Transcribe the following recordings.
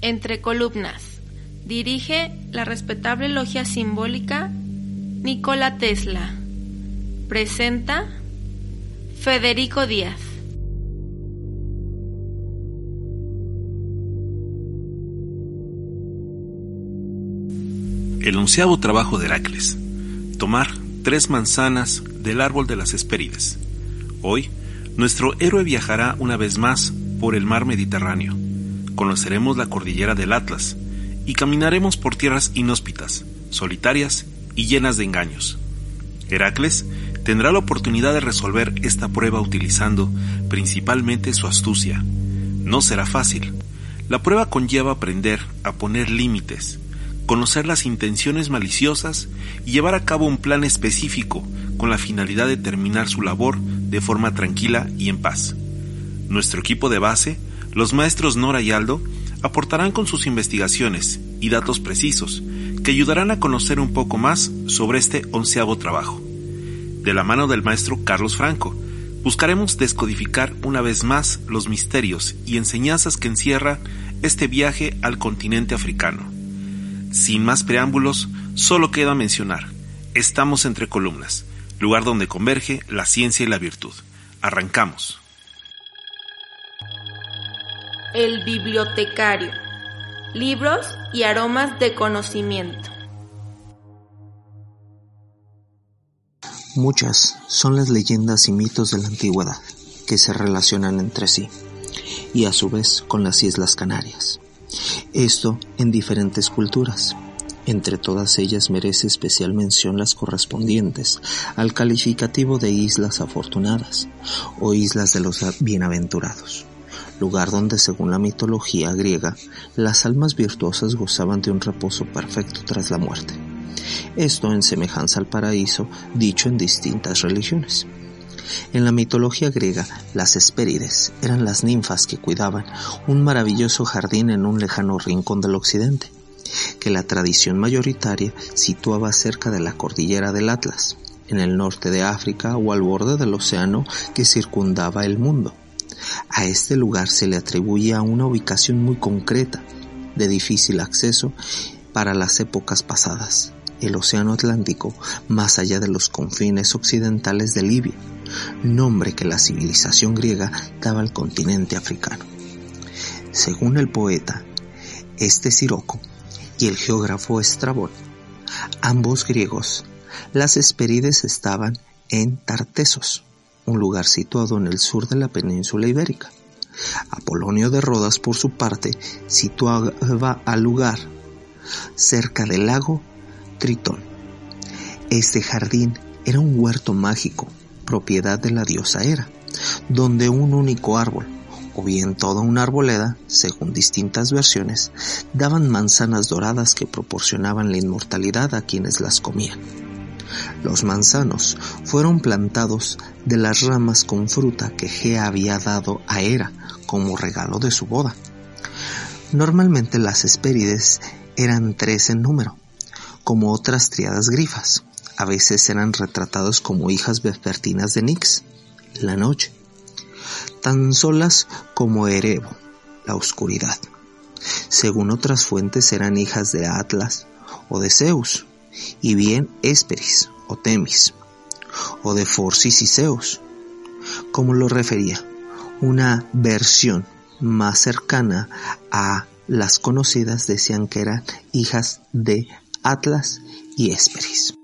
Entre columnas. Dirige la respetable logia simbólica Nikola Tesla. Presenta Federico Díaz. El onceavo trabajo de Heracles. Tomar tres manzanas del árbol de las Hespérides. Hoy, nuestro héroe viajará una vez más por el mar Mediterráneo. Conoceremos la cordillera del Atlas y caminaremos por tierras inhóspitas, solitarias y llenas de engaños. Heracles tendrá la oportunidad de resolver esta prueba utilizando principalmente su astucia. No será fácil. La prueba conlleva aprender a poner límites, conocer las intenciones maliciosas y llevar a cabo un plan específico con la finalidad de terminar su labor de forma tranquila y en paz. Nuestro equipo de base, los maestros Nora y Aldo, aportarán con sus investigaciones y datos precisos que ayudarán a conocer un poco más sobre este onceavo trabajo. De la mano del maestro Carlos Franco, buscaremos descodificar una vez más los misterios y enseñanzas que encierra este viaje al continente africano. Sin más preámbulos, solo queda mencionar, estamos entre columnas, lugar donde converge la ciencia y la virtud. Arrancamos. El bibliotecario. Libros y aromas de conocimiento. Muchas son las leyendas y mitos de la antigüedad que se relacionan entre sí y a su vez con las Islas Canarias. Esto en diferentes culturas. Entre todas ellas merece especial mención las correspondientes al calificativo de islas afortunadas o islas de los bienaventurados, lugar donde según la mitología griega las almas virtuosas gozaban de un reposo perfecto tras la muerte. Esto en semejanza al paraíso dicho en distintas religiones. En la mitología griega, las Hespérides eran las ninfas que cuidaban un maravilloso jardín en un lejano rincón del occidente, que la tradición mayoritaria situaba cerca de la cordillera del Atlas, en el norte de África o al borde del océano que circundaba el mundo. A este lugar se le atribuía una ubicación muy concreta, de difícil acceso para las épocas pasadas, el Océano Atlántico más allá de los confines occidentales de Libia, nombre que la civilización griega daba al continente africano. Según el poeta, este Siroco y el geógrafo Estrabón, ambos griegos, las Hesperides estaban en Tartesos, un lugar situado en el sur de la península ibérica. Apolonio de Rodas, por su parte, situaba al lugar cerca del lago Tritón. Este jardín era un huerto mágico, propiedad de la diosa Hera, donde un único árbol, o bien toda una arboleda, según distintas versiones, daban manzanas doradas que proporcionaban la inmortalidad a quienes las comían. Los manzanos fueron plantados de las ramas con fruta que Gea había dado a Hera como regalo de su boda. Normalmente las Hespérides eran tres en número, como otras triadas grifas. A veces eran retratados como hijas vespertinas de Nix, la noche, tan solas como Erebo, la oscuridad. Según otras fuentes eran hijas de Atlas o de Zeus, y bien Hesperis o Temis, o de Forcis y Zeus, como lo refería, una versión más cercana a las conocidas decían que eran hijas de Atlas y Hesperis.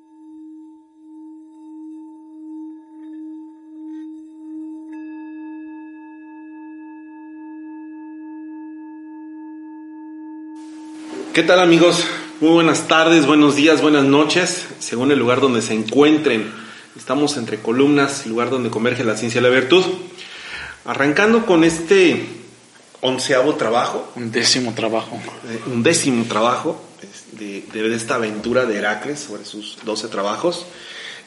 ¿Qué tal amigos? Muy buenas tardes, buenos días, buenas noches, según el lugar donde se encuentren. Estamos entre columnas, lugar donde converge la ciencia y la virtud. Arrancando con este onceavo trabajo. Un décimo trabajo. Eh, un décimo trabajo de, de, esta aventura de Heracles sobre sus doce trabajos.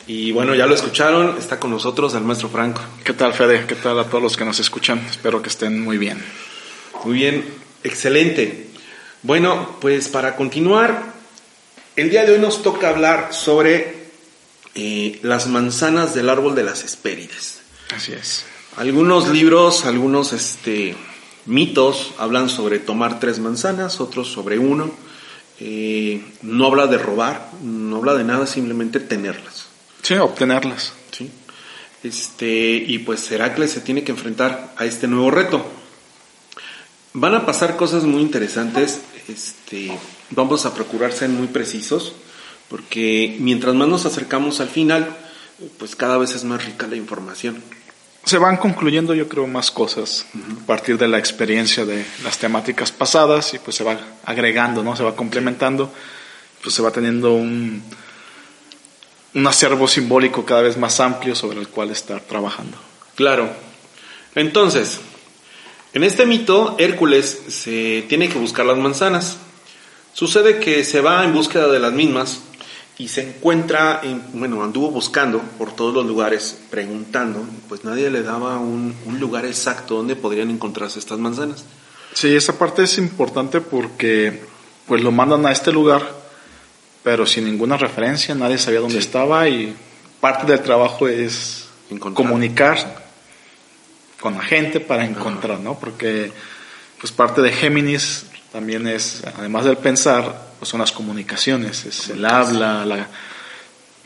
Y bueno, ya lo escucharon, está con nosotros el maestro Franco. ¿Qué tal, Fede? ¿Qué tal a todos los que nos escuchan? Espero que estén muy bien. Muy bien, excelente. Bueno, pues para continuar, el día de hoy nos toca hablar sobre eh, las manzanas del árbol de las Hespérides. Así es. Algunos libros, algunos este, mitos hablan sobre tomar tres manzanas, otros sobre uno. Eh, no habla de robar, no habla de nada, simplemente tenerlas. Sí, obtenerlas. Sí. Este, y pues Heracles se tiene que enfrentar a este nuevo reto. Van a pasar cosas muy interesantes. Este, vamos a procurar ser muy precisos, porque mientras más nos acercamos al final, pues cada vez es más rica la información. Se van concluyendo, yo creo, más cosas a partir de la experiencia de las temáticas pasadas y pues se va agregando, ¿no? Se va complementando, pues se va teniendo un, un acervo simbólico cada vez más amplio sobre el cual estar trabajando. Claro. Entonces, en este mito, Hércules se tiene que buscar las manzanas. Sucede que se va en búsqueda de las mismas y se encuentra, en, bueno, anduvo buscando por todos los lugares, preguntando, pues nadie le daba un, un lugar exacto donde podrían encontrarse estas manzanas. Sí, esa parte es importante porque pues lo mandan a este lugar pero sin ninguna referencia, nadie sabía dónde estaba y parte del trabajo es comunicar con la gente para encontrar, ¿no? Porque pues parte de Géminis también es, además del pensar, pues son las comunicaciones, es el habla, la,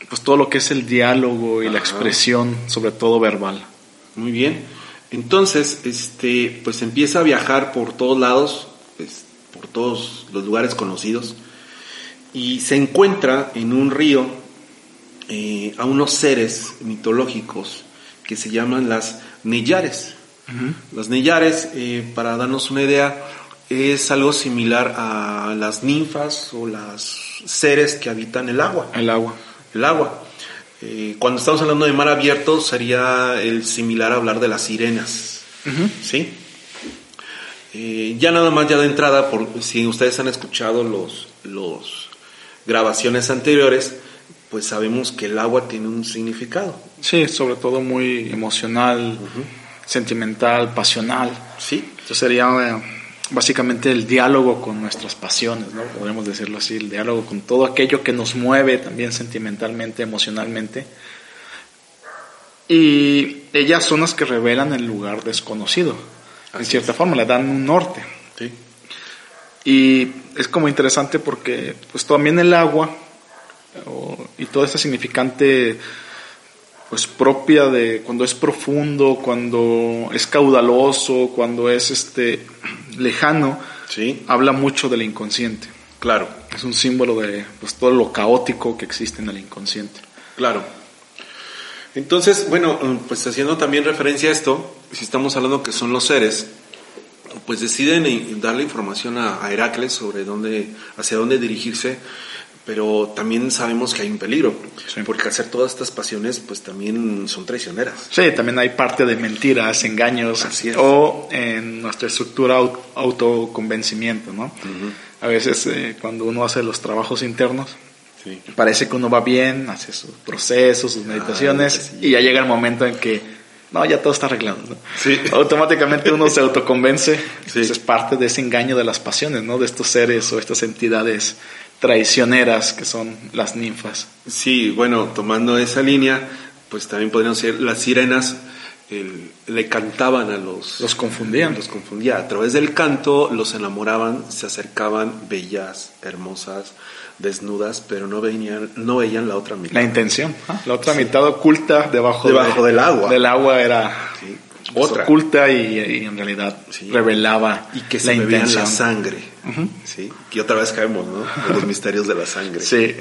pues todo lo que es el diálogo y la expresión, sobre todo verbal. Muy bien. Entonces, este, pues empieza a viajar por todos lados, pues, por todos los lugares conocidos y se encuentra en un río eh, a unos seres mitológicos que se llaman las Neyares. Las Neyares, eh, para darnos una idea, es algo similar a las ninfas o las seres que habitan el agua. El agua. El agua. Eh, cuando estamos hablando de mar abierto sería el similar a hablar de las sirenas. ¿Sí? ya nada más ya de entrada, por, si ustedes han escuchado los, los grabaciones anteriores, pues sabemos que el agua tiene un significado. Sí, sobre todo muy emocional, sentimental, pasional. Sí. Entonces sería eh, básicamente el diálogo con nuestras pasiones, ¿no? Podemos decirlo así, el diálogo con todo aquello que nos mueve también sentimentalmente, emocionalmente. Y ellas son las que revelan el lugar desconocido. en cierta forma, le dan un norte. Sí. Y es como interesante porque pues también el agua y todo este significante pues propia de cuando es profundo, cuando es caudaloso, cuando es este lejano, sí. habla mucho del inconsciente. Claro. Es un símbolo de pues, todo lo caótico que existe en el inconsciente. Claro. Entonces, bueno, pues haciendo también referencia a esto, si estamos hablando que son los seres, pues deciden darle información a, Heracles sobre dónde, hacia dónde dirigirse, pero también sabemos que hay un peligro, porque hacer todas estas pasiones, pues también son traicioneras. Sí, también hay parte de mentiras, engaños, Así es. o en nuestra estructura autoconvencimiento, ¿no? A veces eh, cuando uno hace los trabajos internos, parece que uno va bien, hace sus procesos, sus meditaciones, y ya llega el momento en que no, ya todo está arreglado. Sí. Automáticamente uno se autoconvence. Sí. es parte de ese engaño de las pasiones, ¿no? De estos seres o estas entidades traicioneras que son las ninfas. Sí, bueno, tomando esa línea, pues también podrían ser las sirenas. le cantaban a los... Los confundían. Los confundía. A través del canto los enamoraban, se acercaban bellas, hermosas, desnudas, pero no veían, no veían la otra mitad. La intención. La otra mitad oculta debajo, debajo del agua. Del agua era otra. oculta y, en realidad revelaba y que se la intención. la sangre. ¿sí? Y otra vez caemos, ¿no? De los misterios de la sangre. Sí.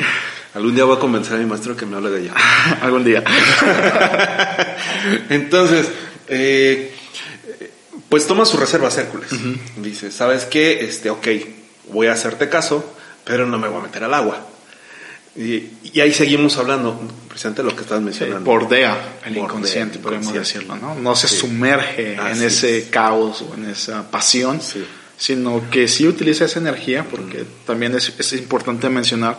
Algún día voy a convencer a mi maestro que me hable de ella. Algún día. Entonces, eh, pues toma su reserva Hércules. Dice, ¿sabes qué? Este, ok, voy a hacerte caso pero no me voy a meter al agua. Y, ahí seguimos hablando, precisamente lo que estás mencionando. bordea el inconsciente, podemos decirlo, ¿no? No se sumerge en ese caos o en esa pasión, sino que sí utiliza esa energía, porque también es, es importante mencionar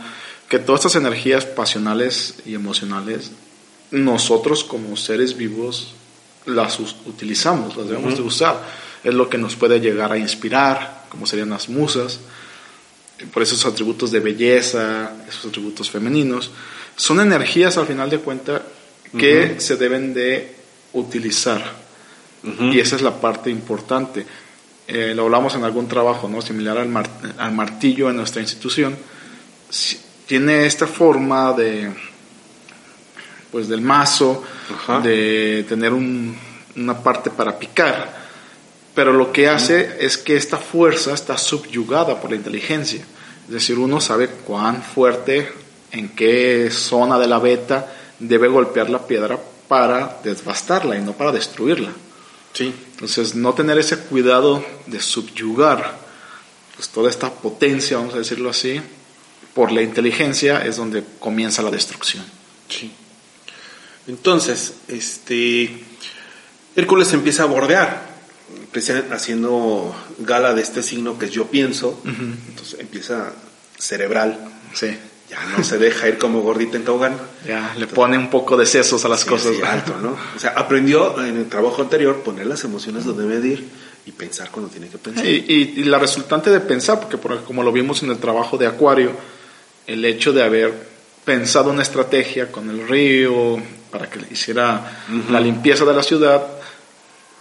que todas estas energías pasionales y emocionales, nosotros como seres vivos las utilizamos, las debemos de usar. Es lo que nos puede llegar a inspirar, como serían las musas, por esos atributos de belleza, esos atributos femeninos, son energías al final de cuentas que se deben de utilizar. Y esa es la parte importante. Eh, lo hablamos en algún trabajo, ¿no? Similar al, al martillo en nuestra institución. Tiene esta forma de, pues del mazo, de tener una parte para picar pero lo que hace es que esta fuerza está subyugada por la inteligencia. Es decir, uno sabe cuán fuerte, en qué zona de la beta debe golpear la piedra para desbastarla y no para destruirla. Sí. Entonces, no tener ese cuidado de subyugar pues, toda esta potencia, vamos a decirlo así, por la inteligencia es donde comienza la destrucción. Sí. Entonces, este Hércules empieza a bordear haciendo gala de este signo que es yo pienso, entonces empieza cerebral. Sí. Ya no se deja ir como gordita en tobogán. Ya, le pone un poco de sesos a las cosas. alto, ¿no? O sea, aprendió en el trabajo anterior poner las emociones donde debe ir y pensar cuando tiene que pensar. Y, y, la resultante de pensar, porque como lo vimos en el trabajo de Acuario, el hecho de haber pensado una estrategia con el río para que hiciera la limpieza de la ciudad,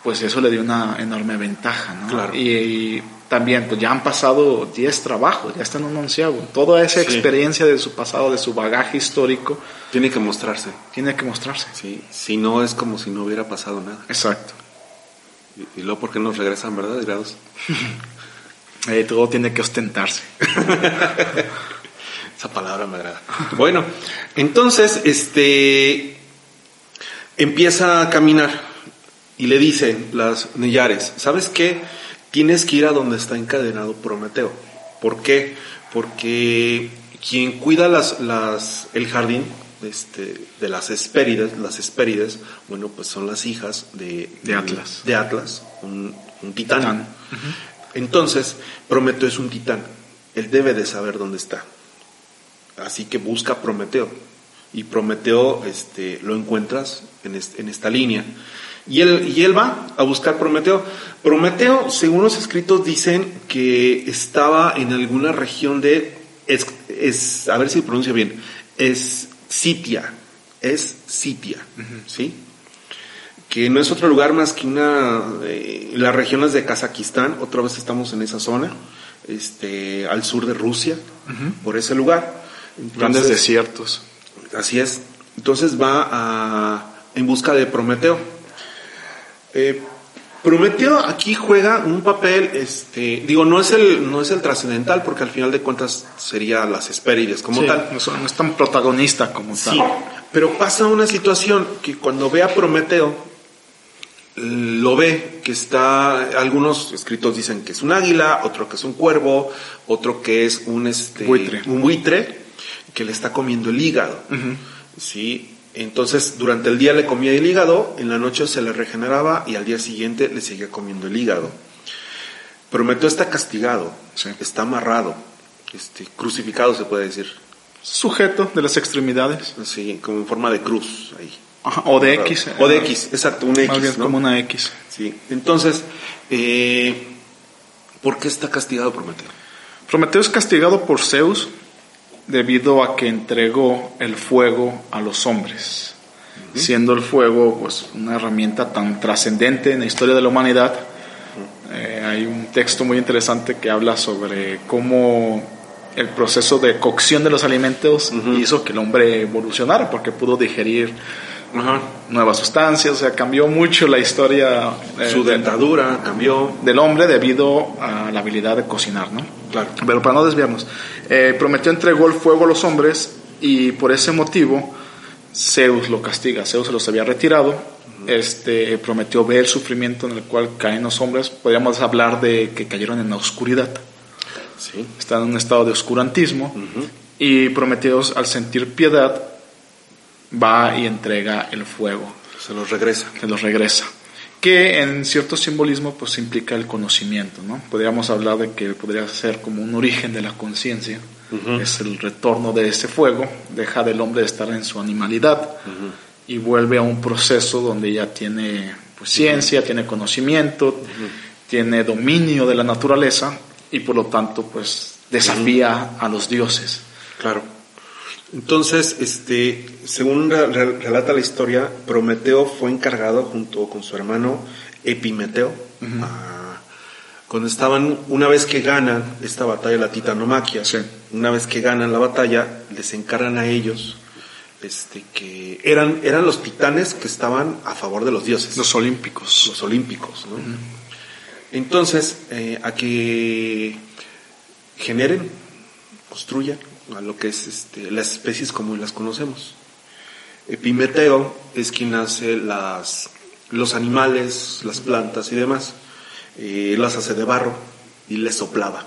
pues eso le dio una enorme ventaja, ¿no? Claro. Y, también, pues ya han pasado 10 trabajos, ya están en un onceavo. Toda esa experiencia de su pasado, de su bagaje histórico. Tiene que mostrarse. Tiene que mostrarse. Sí, si no es como si no hubiera pasado nada. Exacto. Y, luego, ¿por qué nos regresan, verdad, grados? eh, todo tiene que ostentarse. Esa palabra me agrada. Bueno, entonces, este, empieza a caminar y le dicen las Neyares, ¿sabes qué? Tienes que ir a donde está encadenado Prometeo. ¿Por qué? Porque quien cuida las, las, el jardín este, de las Hespérides, las Hespérides, bueno, pues son las hijas de, de Atlas. De Atlas, un, titán. Entonces, Prometeo es un titán. Él debe de saber dónde está. Así que busca Prometeo. Y Prometeo este, lo encuentras en, en esta línea. Y él, y él va a buscar Prometeo. Prometeo, según los escritos, dicen que estaba en alguna región de, es, a ver si pronuncio bien, es Sitia, es Sitia, ¿sí? Que no es otro lugar más que una, eh, las regiones de Kazajistán, otra vez estamos en esa zona, este, al sur de Rusia, por ese lugar. Grandes desiertos. Así es. Entonces va a, en busca de Prometeo. Eh, Prometeo aquí juega un papel, este, digo, no es el, no es el trascendental, porque al final de cuentas sería las Hespérides como tal. No, es tan protagonista como sí, pero pasa una situación que cuando ve a Prometeo, lo ve, que está, algunos escritos dicen que es un águila, otro que es un cuervo, otro que es un, este, buitre. un buitre, que le está comiendo el hígado. Sí, entonces, durante el día le comía el hígado, en la noche se le regeneraba y al día siguiente le seguía comiendo el hígado. Prometeo está castigado, está amarrado, este, crucificado se puede decir. Sujeto de las extremidades. Sí, como en forma de cruz ahí. o de X. O de X, exacto, un X. Más bien como una X. Sí, entonces, eh, ¿por qué está castigado Prometeo? Prometeo es castigado por Zeus debido a que entregó el fuego a los hombres, siendo el fuego pues una herramienta tan trascendente en la historia de la humanidad. Eh, hay un texto muy interesante que habla sobre cómo el proceso de cocción de los alimentos hizo que el hombre evolucionara porque pudo digerir nuevas sustancias, o sea, cambió mucho la historia. Eh, Su dentadura cambió. Del hombre debido a la habilidad de cocinar, ¿no? Claro. Pero para no desviarnos, eh, Prometeo entregó el fuego a los hombres y por ese motivo Zeus lo castiga. Zeus se los había retirado. Este, prometió ver el sufrimiento en el cual caen los hombres. Podríamos hablar de que cayeron en la oscuridad. Sí. Están en un estado de oscurantismo. Y Prometeo, al sentir piedad, va y entrega el fuego. Se los regresa. Se los regresa. Que en cierto simbolismo pues implica el conocimiento, ¿no? Podríamos hablar de que podría ser como un origen de la conciencia. Es el retorno de ese fuego, deja del hombre de estar en su animalidad y vuelve a un proceso donde ya tiene pues, ciencia, tiene conocimiento, tiene dominio de la naturaleza y por lo tanto pues desafía a los dioses. Claro. Entonces, este, según relata la historia, Prometeo fue encargado junto con su hermano Epimeteo, cuando estaban, una vez que ganan esta batalla, la titanomaquia, una vez que ganan la batalla, les encargan a ellos este, que eran, eran los titanes que estaban a favor de los dioses. Los olímpicos. Los olímpicos, ¿no? Entonces, eh, a que generen, construyan a lo que es este, las especies como las conocemos. Epimeteo es quien hace las, los animales, las plantas y demás. Eh, las hace de barro y les soplaba.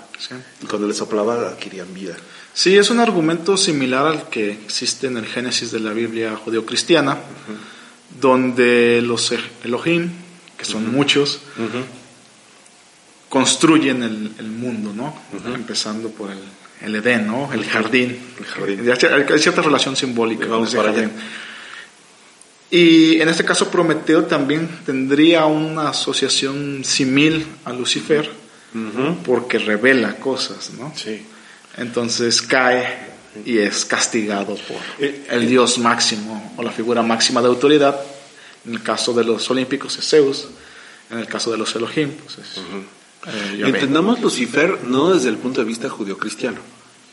Y cuando les soplaba adquirían vida. Sí, es un argumento similar al que existe en el Génesis de la Biblia judeocristiana, donde los Elohim, que son muchos, construyen el, mundo, ¿no? Empezando por el, el, Edén, ¿no? El jardín. El jardín. Hay cierta relación simbólica. Vamos para allá. Y en este caso Prometeo también tendría una asociación simil a Lucifer, porque revela cosas, ¿no? Sí. Entonces cae y es castigado por eh, el dios máximo o la figura máxima de autoridad. En el caso de los olímpicos es Zeus, en el caso de los Elohim, pues es, eh, Entendamos Lucifer no desde el punto de vista judio-cristiano.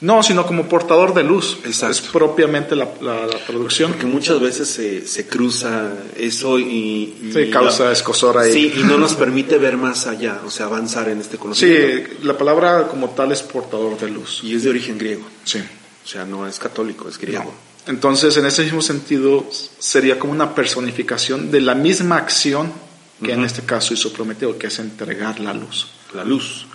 No, sino como portador de luz. Exacto. Es propiamente la, la, producción. Porque muchas veces se, se cruza eso y, y causa escosor ahí. Sí, y no nos permite ver más allá, o sea, avanzar en este conocimiento. Sí, la palabra como tal es portador de luz. Y es de origen griego. Sí. O sea, no es católico, es griego. Entonces, en ese mismo sentido, sería como una personificación de la misma acción que en este caso hizo Prometeo, que es entregar la luz. La luz.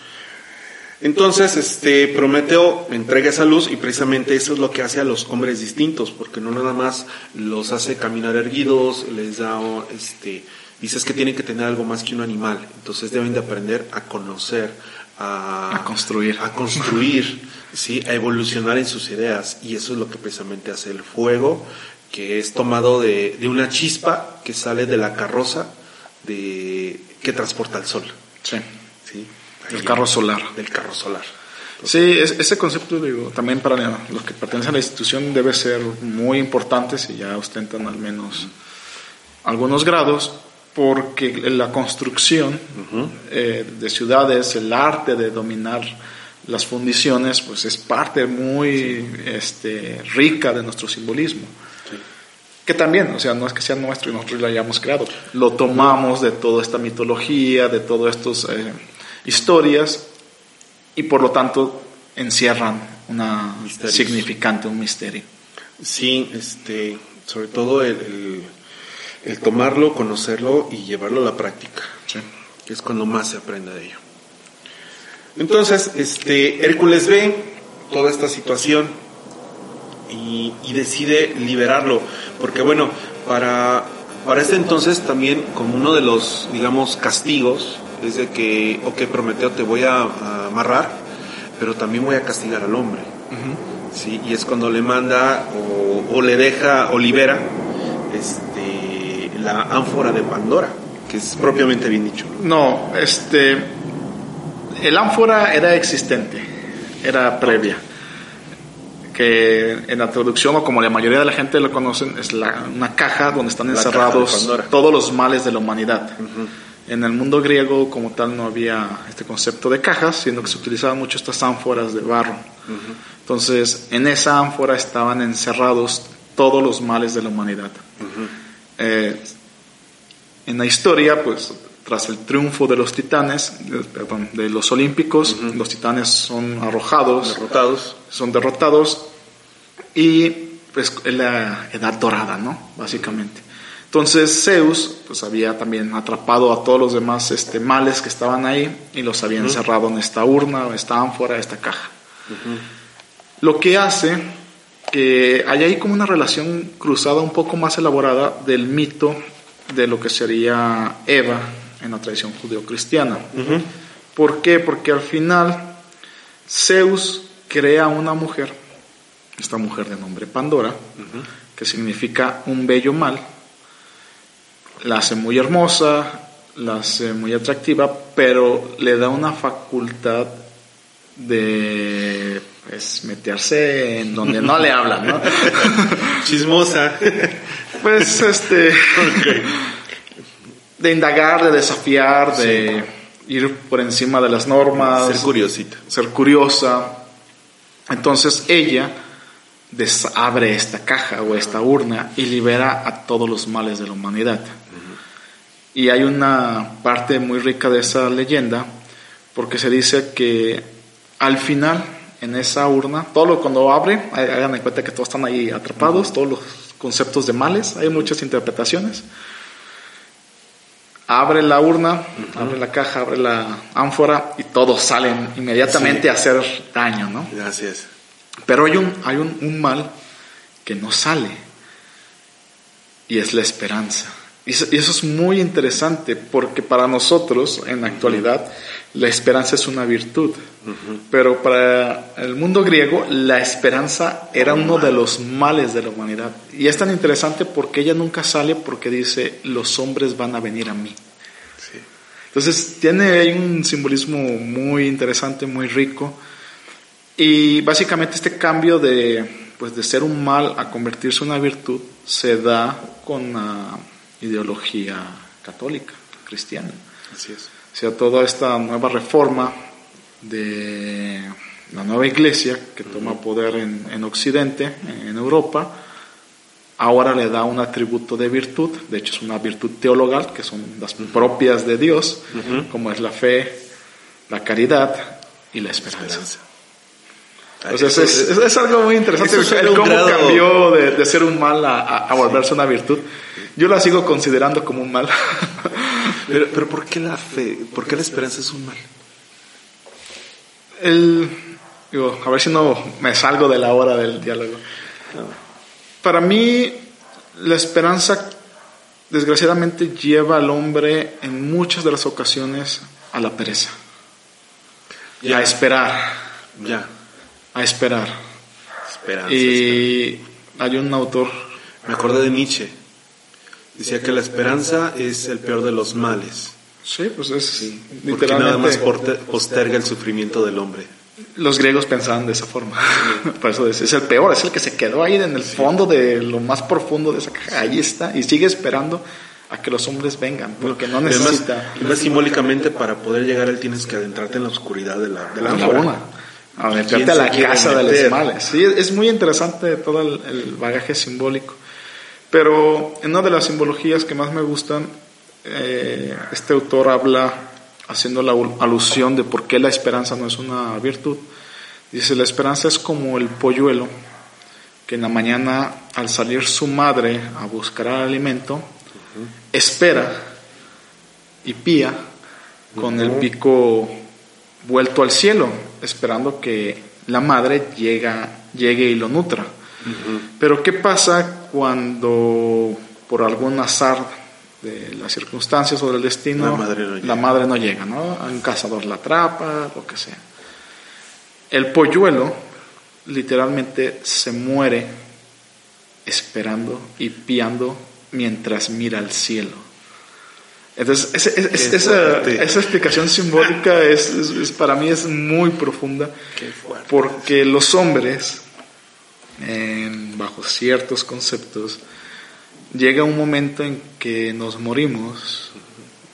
Entonces, este, Prometeo entrega esa luz y precisamente eso es lo que hace a los hombres distintos, porque no nada más los hace caminar erguidos, les da, este, dices que tienen que tener algo más que un animal, entonces deben de aprender a conocer, a, construir, a construir, sí, a evolucionar en sus ideas. Y eso es lo que precisamente hace el fuego, que es tomado de, de una chispa que sale de la carroza de que transporta el sol. Sí. ¿sí? El carro solar. Del carro solar. sí, ese concepto, digo, también para los que pertenecen a la institución debe ser muy importante si ya ostentan al menos algunos grados, porque la construcción eh, de ciudades, el arte de dominar las fundiciones, pues es parte muy este, rica de nuestro simbolismo. Que también, o sea, no es que sea nuestro y nosotros lo hayamos creado, lo tomamos de toda esta mitología, de todos estos... Eh, historias y por lo tanto encierran una significante, un misterio. Sí, este, sobre todo el, el, tomarlo, conocerlo y llevarlo a la práctica, que es cuando más se aprende de ello. Entonces, este, Hércules ve toda esta situación y, y decide liberarlo, porque bueno, para, para este entonces también como uno de los, digamos, castigos, es de que, ok, Prometeo, te voy a, amarrar, pero también voy a castigar al hombre. ¿sí? Y es cuando le manda o, le deja o libera este, la ánfora de Pandora, que es propiamente bien dicho. No, este, el ánfora era existente, era previa. Que en la traducción, o como la mayoría de la gente lo conocen, es la, una caja donde están encerrados todos los males de la humanidad. En el mundo griego como tal no había este concepto de cajas, sino que se utilizaban mucho estas ánforas de barro. Entonces, en esa ánfora estaban encerrados todos los males de la humanidad. Eh, en la historia, pues, tras el triunfo de los titanes, perdón, de los olímpicos, los titanes son arrojados, derrotados, son derrotados y pues la edad dorada, ¿no? Básicamente. Entonces Zeus pues había también atrapado a todos los demás este, males que estaban ahí y los había encerrado en esta urna, esta ánfora, esta caja. Lo que hace que hay ahí como una relación cruzada un poco más elaborada del mito de lo que sería Eva en la tradición judeocristiana. cristiana ¿Por qué? Porque al final Zeus crea una mujer, esta mujer de nombre Pandora, que significa un bello mal, la hace muy hermosa, la hace muy atractiva, pero le da una facultad de pues, meterse en donde no le hablan, ¿no? Chismosa. pues este de indagar, de desafiar, de ir por encima de las normas, ser curiosita, ser curiosa. Entonces ella abre esta caja o esta urna y libera a todos los males de la humanidad. Y hay una parte muy rica de esa leyenda porque se dice que al final en esa urna, todo lo cuando abre, hagan en cuenta que todos están ahí atrapados, todos los conceptos de males, hay muchas interpretaciones. Abre la urna, abre la caja, abre la ánfora y todos salen inmediatamente a hacer daño, ¿no? Gracias. Pero hay un, hay un mal que no sale y es la esperanza. Y eso, es muy interesante porque para nosotros en la actualidad la esperanza es una virtud, pero para el mundo griego la esperanza era uno de los males de la humanidad. Y es tan interesante porque ella nunca sale porque dice los hombres van a venir a mí. Entonces tiene un simbolismo muy interesante, muy rico. Y básicamente este cambio de, pues, de ser un mal a convertirse en una virtud se da con la ideología católica, cristiana. Así es. O sea, toda esta nueva reforma de la nueva iglesia que toma poder en, en, Occidente, en Europa, ahora le da un atributo de virtud, de hecho es una virtud teologal, que son las propias de Dios, como es la fe, la caridad y la esperanza. Entonces es, es, algo muy interesante cómo cambió de, de, ser un mal a, a, volverse una virtud. Yo la sigo considerando como un mal. pero, pero ¿por qué la fe, por qué la esperanza es un mal? El, digo, a ver si no me salgo de la hora del diálogo. Para mí, la esperanza desgraciadamente lleva al hombre en muchas de las ocasiones a la pereza. Y a esperar. Ya a esperar. Esperanza, y hay un autor. Me acordé de Nietzsche. Decía que la esperanza es el peor de los males. Sí, pues es sí, porque nada más posterga el sufrimiento del hombre. Los griegos pensaban de esa forma. Por eso es, el peor, es el que se quedó ahí en el fondo de lo más profundo de esa caja. Ahí está y sigue esperando a que los hombres vengan, porque no necesita. Además, simbólicamente para poder llegar a él tienes que adentrarte en la oscuridad de la, de la, a meterte a la casa de los males. Sí, es muy interesante todo el, bagaje simbólico. Pero en una de las simbologías que más me gustan, eh, este autor habla haciendo la alusión de por qué la esperanza no es una virtud. Dice, la esperanza es como el polluelo que en la mañana al salir su madre a buscar el alimento, espera y pía con el pico vuelto al cielo, esperando que la madre llega, llegue y lo nutra. Pero ¿qué pasa cuando por algún azar de las circunstancias o del destino la madre no llega, ¿no? Un cazador la atrapa, lo que sea. El polluelo literalmente se muere esperando y piando mientras mira al cielo. Entonces, esa, esa, explicación simbólica es, para mí es muy profunda, porque los hombres, bajo ciertos conceptos, llega un momento en que nos morimos,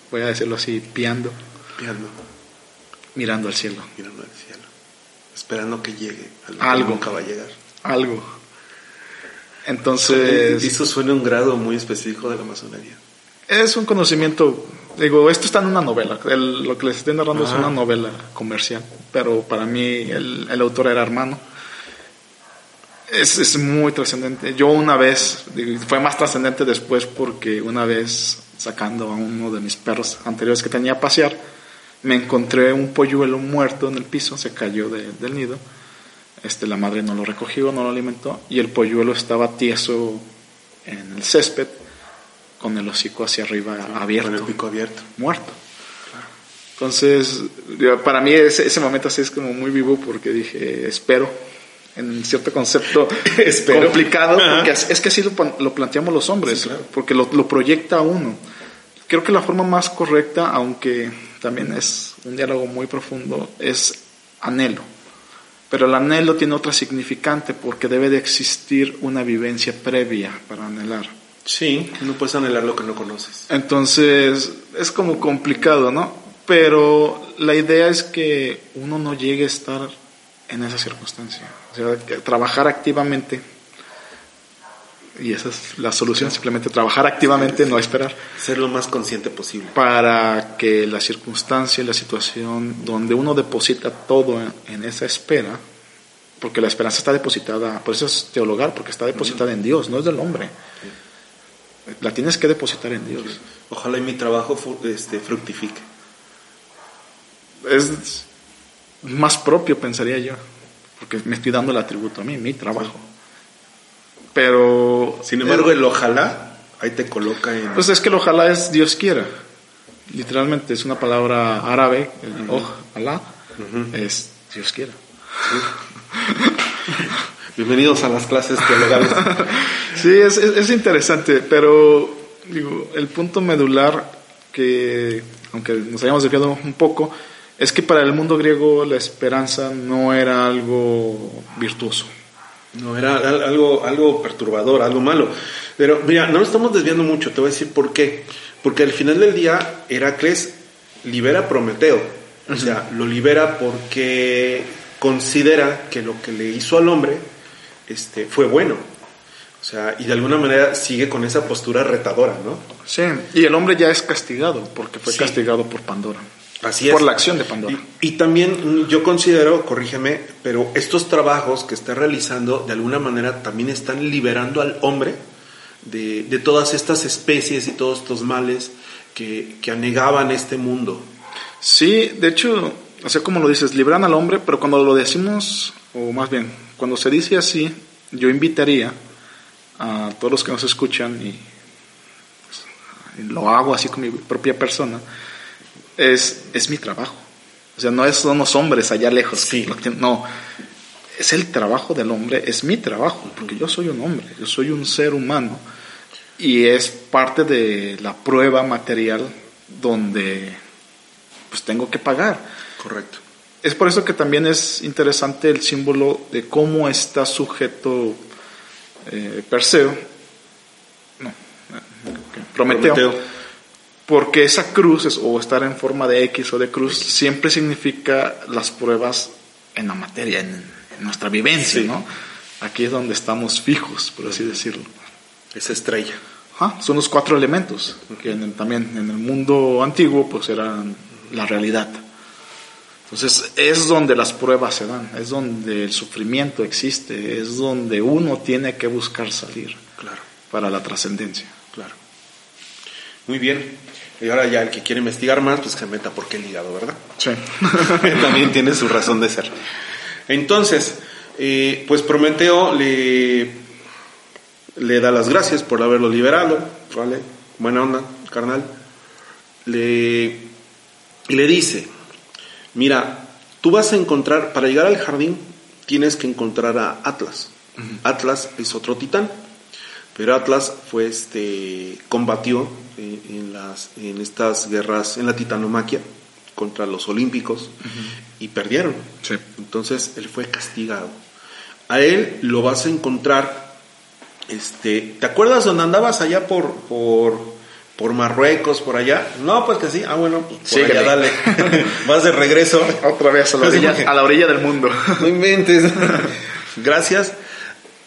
voy a decirlo así, piando, piando. mirando al cielo. Mirando al cielo, esperando que llegue, algo, nunca va a llegar. Algo. Entonces... Eso suena un grado muy específico de la masonería. Es un conocimiento, digo, esto está en una novela, lo que les estoy narrando es una novela comercial, pero para mí el, autor era hermano. Es, es muy trascendente. Yo una vez, fue más trascendente después porque una vez sacando a uno de mis perros anteriores que tenía a pasear, me encontré un polluelo muerto en el piso, se cayó del nido, Este, la madre no lo recogió, no lo alimentó y el polluelo estaba tieso en el césped con el hocico hacia arriba abierto. Con el pico abierto. Muerto. Entonces, para mí ese, ese, momento así es como muy vivo porque dije, espero, en cierto concepto complicado, porque es que así lo, planteamos los hombres, porque lo, lo, proyecta uno. Creo que la forma más correcta, aunque también es un diálogo muy profundo, es anhelo. Pero el anhelo tiene otra significante porque debe de existir una vivencia previa para anhelar. Sí, no puedes anhelar lo que no conoces. Entonces, es como complicado, ¿no? Pero la idea es que uno no llegue a estar en esa circunstancia. O sea, trabajar activamente. Y esa es la solución, simplemente trabajar activamente, no esperar. Ser lo más consciente posible. Para que la circunstancia y la situación donde uno deposita todo en, esa espera, porque la esperanza está depositada, por eso es teologar, porque está depositada en Dios, no es del hombre. La tienes que depositar en Dios. Ojalá y mi trabajo este, fructifique es más propio, pensaría yo, porque me estoy dando el atributo a mí, mi trabajo. Pero... Sin embargo, el, ojalá, ahí te coloca en... Pues es que el ojalá es Dios quiera. Literalmente es una palabra árabe, el ojalá, es Dios quiera. Bienvenidos a las clases teologales. sí, es, es, interesante, pero digo, el punto medular que, aunque nos hayamos desviado un poco, es que para el mundo griego la esperanza no era algo virtuoso. No, era algo, algo perturbador, algo malo. Pero mira, no nos estamos desviando mucho, te voy a decir por qué. Porque al final del día, Heracles libera a Prometeo. O sea, lo libera porque considera que lo que le hizo al hombre este, fue bueno. O sea, y de alguna manera sigue con esa postura retadora, ¿no? Sí, y el hombre ya es castigado porque fue castigado por Pandora. Así por la acción de Pandora. Y, también yo considero, corrígeme, pero estos trabajos que está realizando de alguna manera también están liberando al hombre de, todas estas especies y todos estos males que, que, anegaban este mundo. Sí, de hecho, o sea, como lo dices, liberan al hombre, pero cuando lo decimos, o más bien, cuando se dice así, yo invitaría a todos los que nos escuchan y pues, lo hago así con mi propia persona, es, es mi trabajo. O sea, no es, son los hombres allá lejos. Sí. No, es el trabajo del hombre, es mi trabajo, porque yo soy un hombre, yo soy un ser humano y es parte de la prueba material donde pues tengo que pagar. Correcto. Es por eso que también es interesante el símbolo de cómo está sujeto eh, Perseo, no, eh, Prometeo porque esa cruz o estar en forma de X o de cruz siempre significa las pruebas en la materia, en, nuestra vivencia, ¿no? Aquí es donde estamos fijos, por así decirlo. Esa estrella. son los cuatro elementos, que también en el mundo antiguo pues eran la realidad. Entonces es donde las pruebas se dan, es donde el sufrimiento existe, es donde uno tiene que buscar salir claro. para la trascendencia. Claro. Muy bien. Y ahora ya el que quiere investigar más, pues se meta por qué el hígado, ¿verdad? Sí. También tiene su razón de ser. Entonces, eh, pues Prometeo le, le da las gracias por haberlo liberado, ¿vale? Buena onda, carnal. Le, y le dice, mira, tú vas a encontrar, para llegar al jardín, tienes que encontrar a Atlas. Atlas es otro titán, pero Atlas fue este, combatió en, las, en estas guerras, en la titanomaquia, contra los olímpicos, y perdieron. Entonces él fue castigado. A él lo vas a encontrar, este, ¿te acuerdas dónde andabas allá por, por, por Marruecos, por allá? No, pues que sí. Ah, bueno, pues por allá dale. vas de regreso. Otra vez a la orilla, a la orilla del mundo. no inventes. Gracias.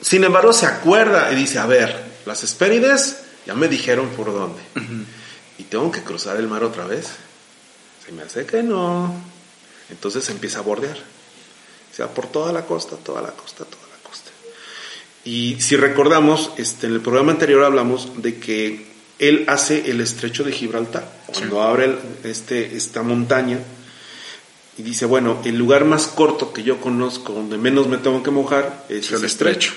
Sin embargo, se acuerda y dice, a ver, las Hespérides ya me dijeron por dónde. Y tengo que cruzar el mar otra vez. Se me hace que no. Entonces empieza a bordear. O sea, por toda la costa, toda la costa, toda la costa. Y si recordamos, este, en el programa anterior hablamos de que él hace el estrecho de Gibraltar, cuando abre este, esta montaña y dice, bueno, el lugar más corto que yo conozco, donde menos me tengo que mojar, es el estrecho.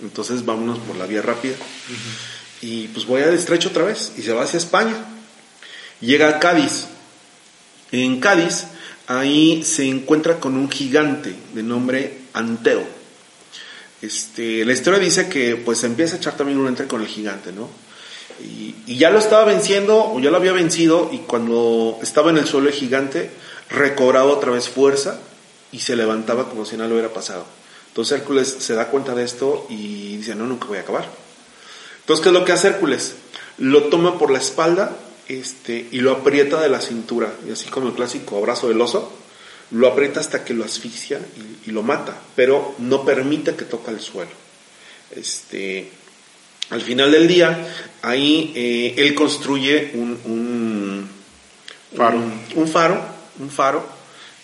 Entonces vámonos por la vía rápida. Y pues voy al estrecho otra vez y se va hacia España. Llega a Cádiz. En Cádiz, ahí se encuentra con un gigante de nombre Anteo. Este, la historia dice que pues empieza a echar también un entre con el gigante, ¿no? Y, ya lo estaba venciendo o ya lo había vencido y cuando estaba en el suelo el gigante recobraba otra vez fuerza y se levantaba como si nada lo hubiera pasado. Entonces Hércules se da cuenta de esto y dice, no, nunca voy a acabar. Entonces, ¿qué es lo que hace Hércules? Lo toma por la espalda este, y lo aprieta de la cintura, y así como el clásico abrazo del oso, lo aprieta hasta que lo asfixia y, lo mata, pero no permite que toque el suelo. Este, al final del día, ahí eh, él construye un, un, faro. Un, faro, un faro,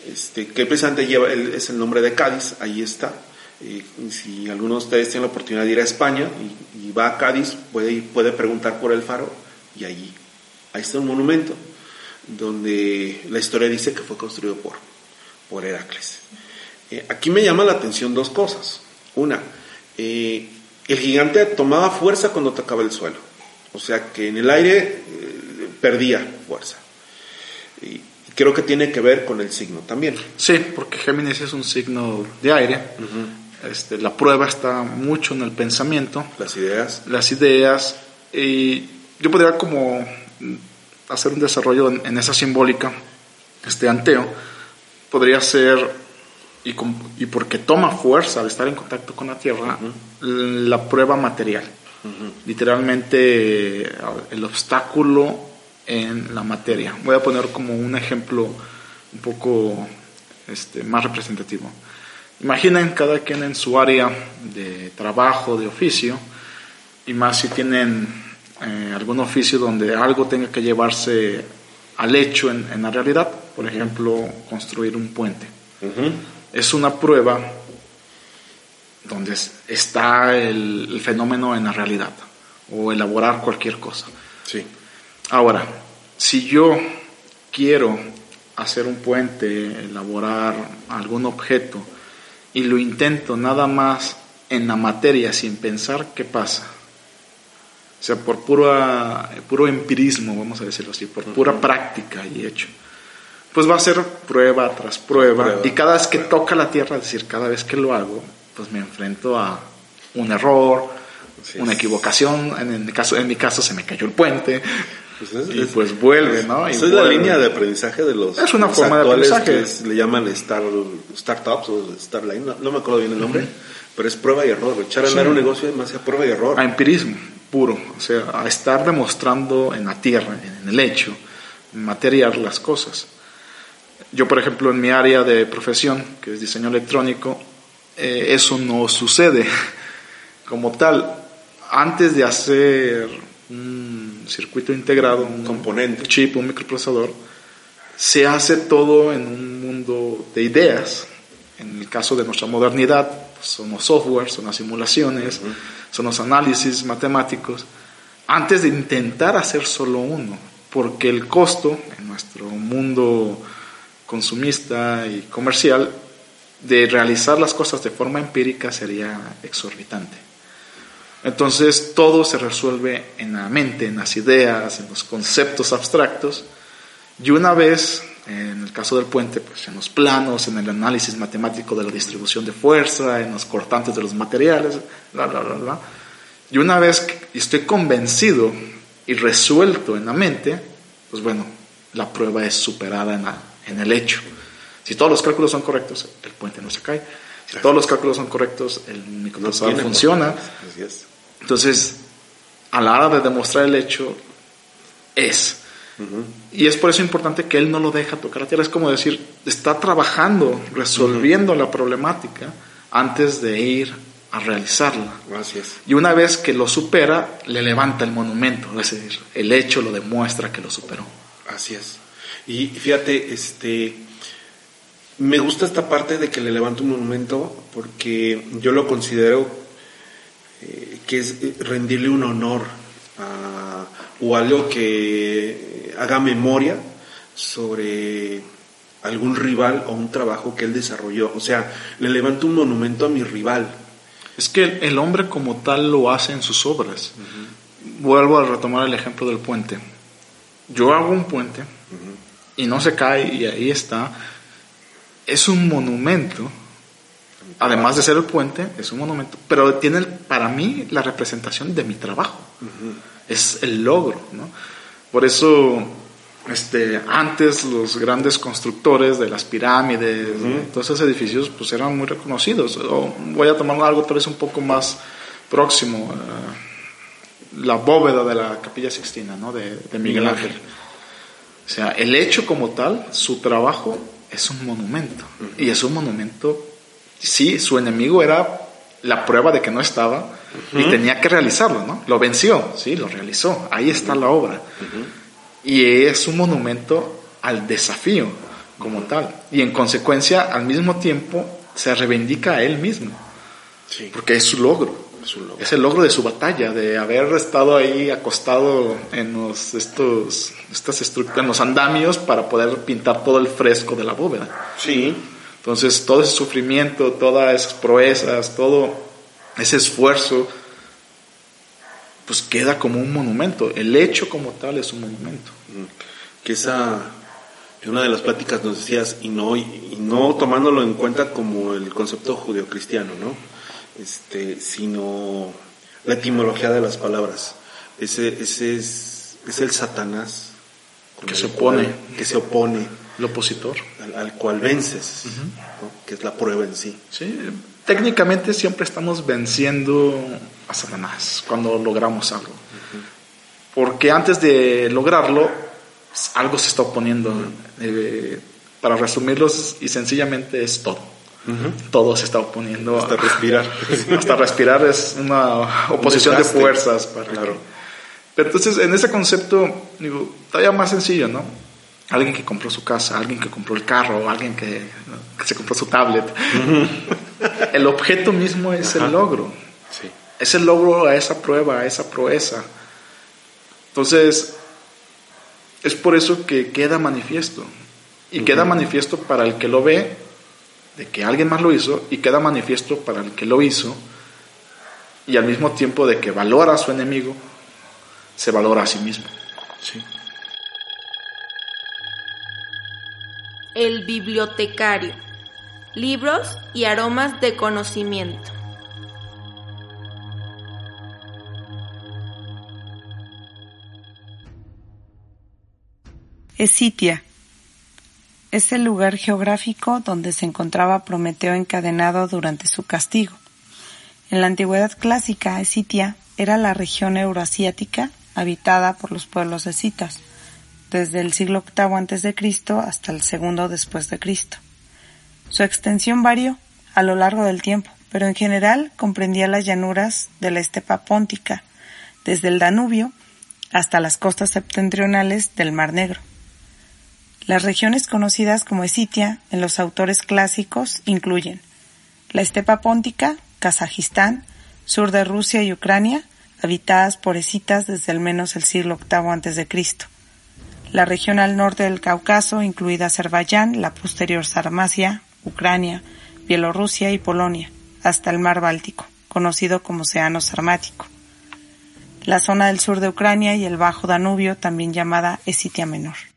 este, que precisamente lleva, es el nombre de Cádiz, ahí está si alguno de ustedes tiene la oportunidad de ir a España y, va a Cádiz, puede, puede preguntar por el faro y allí, ahí está un monumento donde la historia dice que fue construido por, por Heracles. Eh, aquí me llama la atención dos cosas. Una, eh, el gigante tomaba fuerza cuando tocaba el suelo, o sea que en el aire eh, perdía fuerza. Y, creo que tiene que ver con el signo también. Sí, porque Géminis es un signo de aire. Este, la prueba está mucho en el pensamiento. Las ideas. Las ideas. Y yo podría como hacer un desarrollo en, esa simbólica, este anteo, podría ser, y, y, porque toma fuerza al estar en contacto con la Tierra, la prueba material. Literalmente el obstáculo en la materia. Voy a poner como un ejemplo un poco este, más representativo. Imaginen cada quien en su área de trabajo, de oficio, y más si tienen eh, algún oficio donde algo tenga que llevarse al hecho en, la realidad, por ejemplo, construir un puente. Es una prueba donde está el, fenómeno en la realidad, o elaborar cualquier cosa. Sí. Ahora, si yo quiero hacer un puente, elaborar algún objeto, y lo intento nada más en la materia sin pensar qué pasa. O sea, por pura, puro empirismo, vamos a decirlo así, por pura práctica y hecho. Pues va a ser prueba tras prueba, y cada vez que toca la tierra, es decir, cada vez que lo hago, pues me enfrento a un error, una equivocación, en, el caso, en mi caso se me cayó el puente, pues y pues vuelve, ¿no? esa es la línea de aprendizaje de los. Es una forma de aprendizaje. Que le llaman star, startups o Starline, no, no me acuerdo bien el nombre, pero es prueba y error. Echar a andar un negocio es más prueba y error. A empirismo puro, o sea, a estar demostrando en la tierra, en el hecho, material las cosas. Yo, por ejemplo, en mi área de profesión, que es diseño electrónico, eh, eso no sucede como tal. Antes de hacer un circuito integrado, un componente, chip, un microprocesador, se hace todo en un mundo de ideas. En el caso de nuestra modernidad, pues, son los software, son las simulaciones, son los análisis matemáticos, antes de intentar hacer solo uno, porque el costo en nuestro mundo consumista y comercial de realizar las cosas de forma empírica sería exorbitante. Entonces todo se resuelve en la mente, en las ideas, en los conceptos abstractos. Y una vez, en el caso del puente, pues en los planos, en el análisis matemático de la distribución de fuerza, en los cortantes de los materiales, bla, bla, bla, bla. Y una vez estoy convencido y resuelto en la mente, pues bueno, la prueba es superada en, en el hecho. Si todos los cálculos son correctos, el puente no se cae. Si todos los cálculos son correctos, el microprocesador funciona. Entonces, a la hora de demostrar el hecho, es. Y es por eso importante que él no lo deja tocar la tierra. Es como decir, está trabajando, resolviendo la problemática antes de ir a realizarla. Gracias. Y una vez que lo supera, le levanta el monumento. Es decir, el hecho lo demuestra que lo superó. Así es. Y fíjate, este, me gusta esta parte de que le levanta un monumento porque yo lo considero eh, que es eh, rendirle un honor o algo que haga memoria sobre algún rival o un trabajo que él desarrolló. O sea, le levanto un monumento a mi rival. Es que el hombre como tal lo hace en sus obras. Vuelvo a retomar el ejemplo del puente. Yo hago un puente y no se cae y ahí está. Es un monumento. Además de ser el puente, es un monumento, pero tiene para mí la representación de mi trabajo. Es el logro, ¿no? Por eso este, antes los grandes constructores de las pirámides, todos esos edificios, pues eran muy reconocidos. voy a tomar algo tal vez un poco más próximo, eh, la bóveda de la Capilla Sixtina, ¿no? De, Miguel Ángel. O sea, el hecho como tal, su trabajo es un monumento. Y es un monumento, sí, su enemigo era la prueba de que no estaba y tenía que realizarlo, ¿no? Lo venció, sí, lo realizó. Ahí está la obra y es un monumento al desafío como tal. Y en consecuencia, al mismo tiempo, se reivindica a él mismo. Porque es su logro. Es, el logro de su batalla, de haber estado ahí acostado en los, estos, estas en los andamios para poder pintar todo el fresco de la bóveda. Sí. Entonces, todo ese sufrimiento, todas esas proezas, todo ese esfuerzo, pues queda como un monumento. El hecho como tal es un monumento. Que esa, en una de las pláticas nos decías, y no, y, no tomándolo en cuenta como el concepto judeocristiano, ¿no? Este, sino la etimología de las palabras. Ese, ese es, es el Satanás que se opone, que se opone, el opositor, al, cual vences, que es la prueba en sí. Sí, técnicamente siempre estamos venciendo a Satanás cuando logramos algo. Porque antes de lograrlo, algo se está oponiendo. Eh, para resumirlo y sencillamente es todo. Todo se está oponiendo. Hasta respirar. hasta respirar es una oposición de fuerzas. Para claro. Pero entonces, en ese concepto, digo, todavía más sencillo, ¿no? Alguien que compró su casa, alguien que compró el carro, alguien que, se compró su tablet. el objeto mismo es el logro. Es el logro a esa prueba, a esa proeza. Entonces, es por eso que queda manifiesto. Y queda manifiesto para el que lo ve, de que alguien más lo hizo, y queda manifiesto para el que lo hizo, y al mismo tiempo de que valora a su enemigo, se valora a sí mismo. El bibliotecario. Libros y aromas de conocimiento. Esitia. Es el lugar geográfico donde se encontraba Prometeo encadenado durante su castigo. En la antigüedad clásica, Esitia era la región euroasiática habitada por los pueblos escitas, desde el siglo VIII a.C. hasta el segundo después de Cristo. Su extensión varió a lo largo del tiempo, pero en general comprendía las llanuras de la estepa póntica, desde el Danubio hasta las costas septentrionales del Mar Negro. Las regiones conocidas como Esitia en los autores clásicos incluyen la estepa póntica, Kazajistán, sur de Rusia y Ucrania, habitadas por escitas desde al menos el siglo VIII a.C., la región al norte del Cáucaso, incluida Azerbaiyán, la posterior Sarmacia, Ucrania, Bielorrusia y Polonia, hasta el mar Báltico, conocido como Océano Sarmático. La zona del sur de Ucrania y el Bajo Danubio, también llamada Esitia Menor.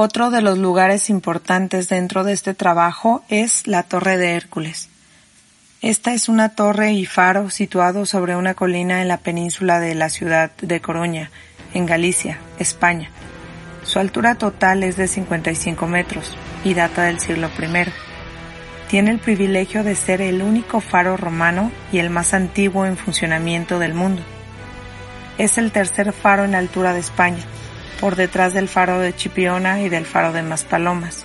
Otro de los lugares importantes dentro de este trabajo es la Torre de Hércules. Esta es una torre y faro situado sobre una colina en la península de la ciudad de Coruña, en Galicia, España. Su altura total es de 55 metros y data del siglo I. Tiene el privilegio de ser el único faro romano y el más antiguo en funcionamiento del mundo. Es el tercer faro en altura de España por detrás del faro de Chipiona y del faro de Maspalomas.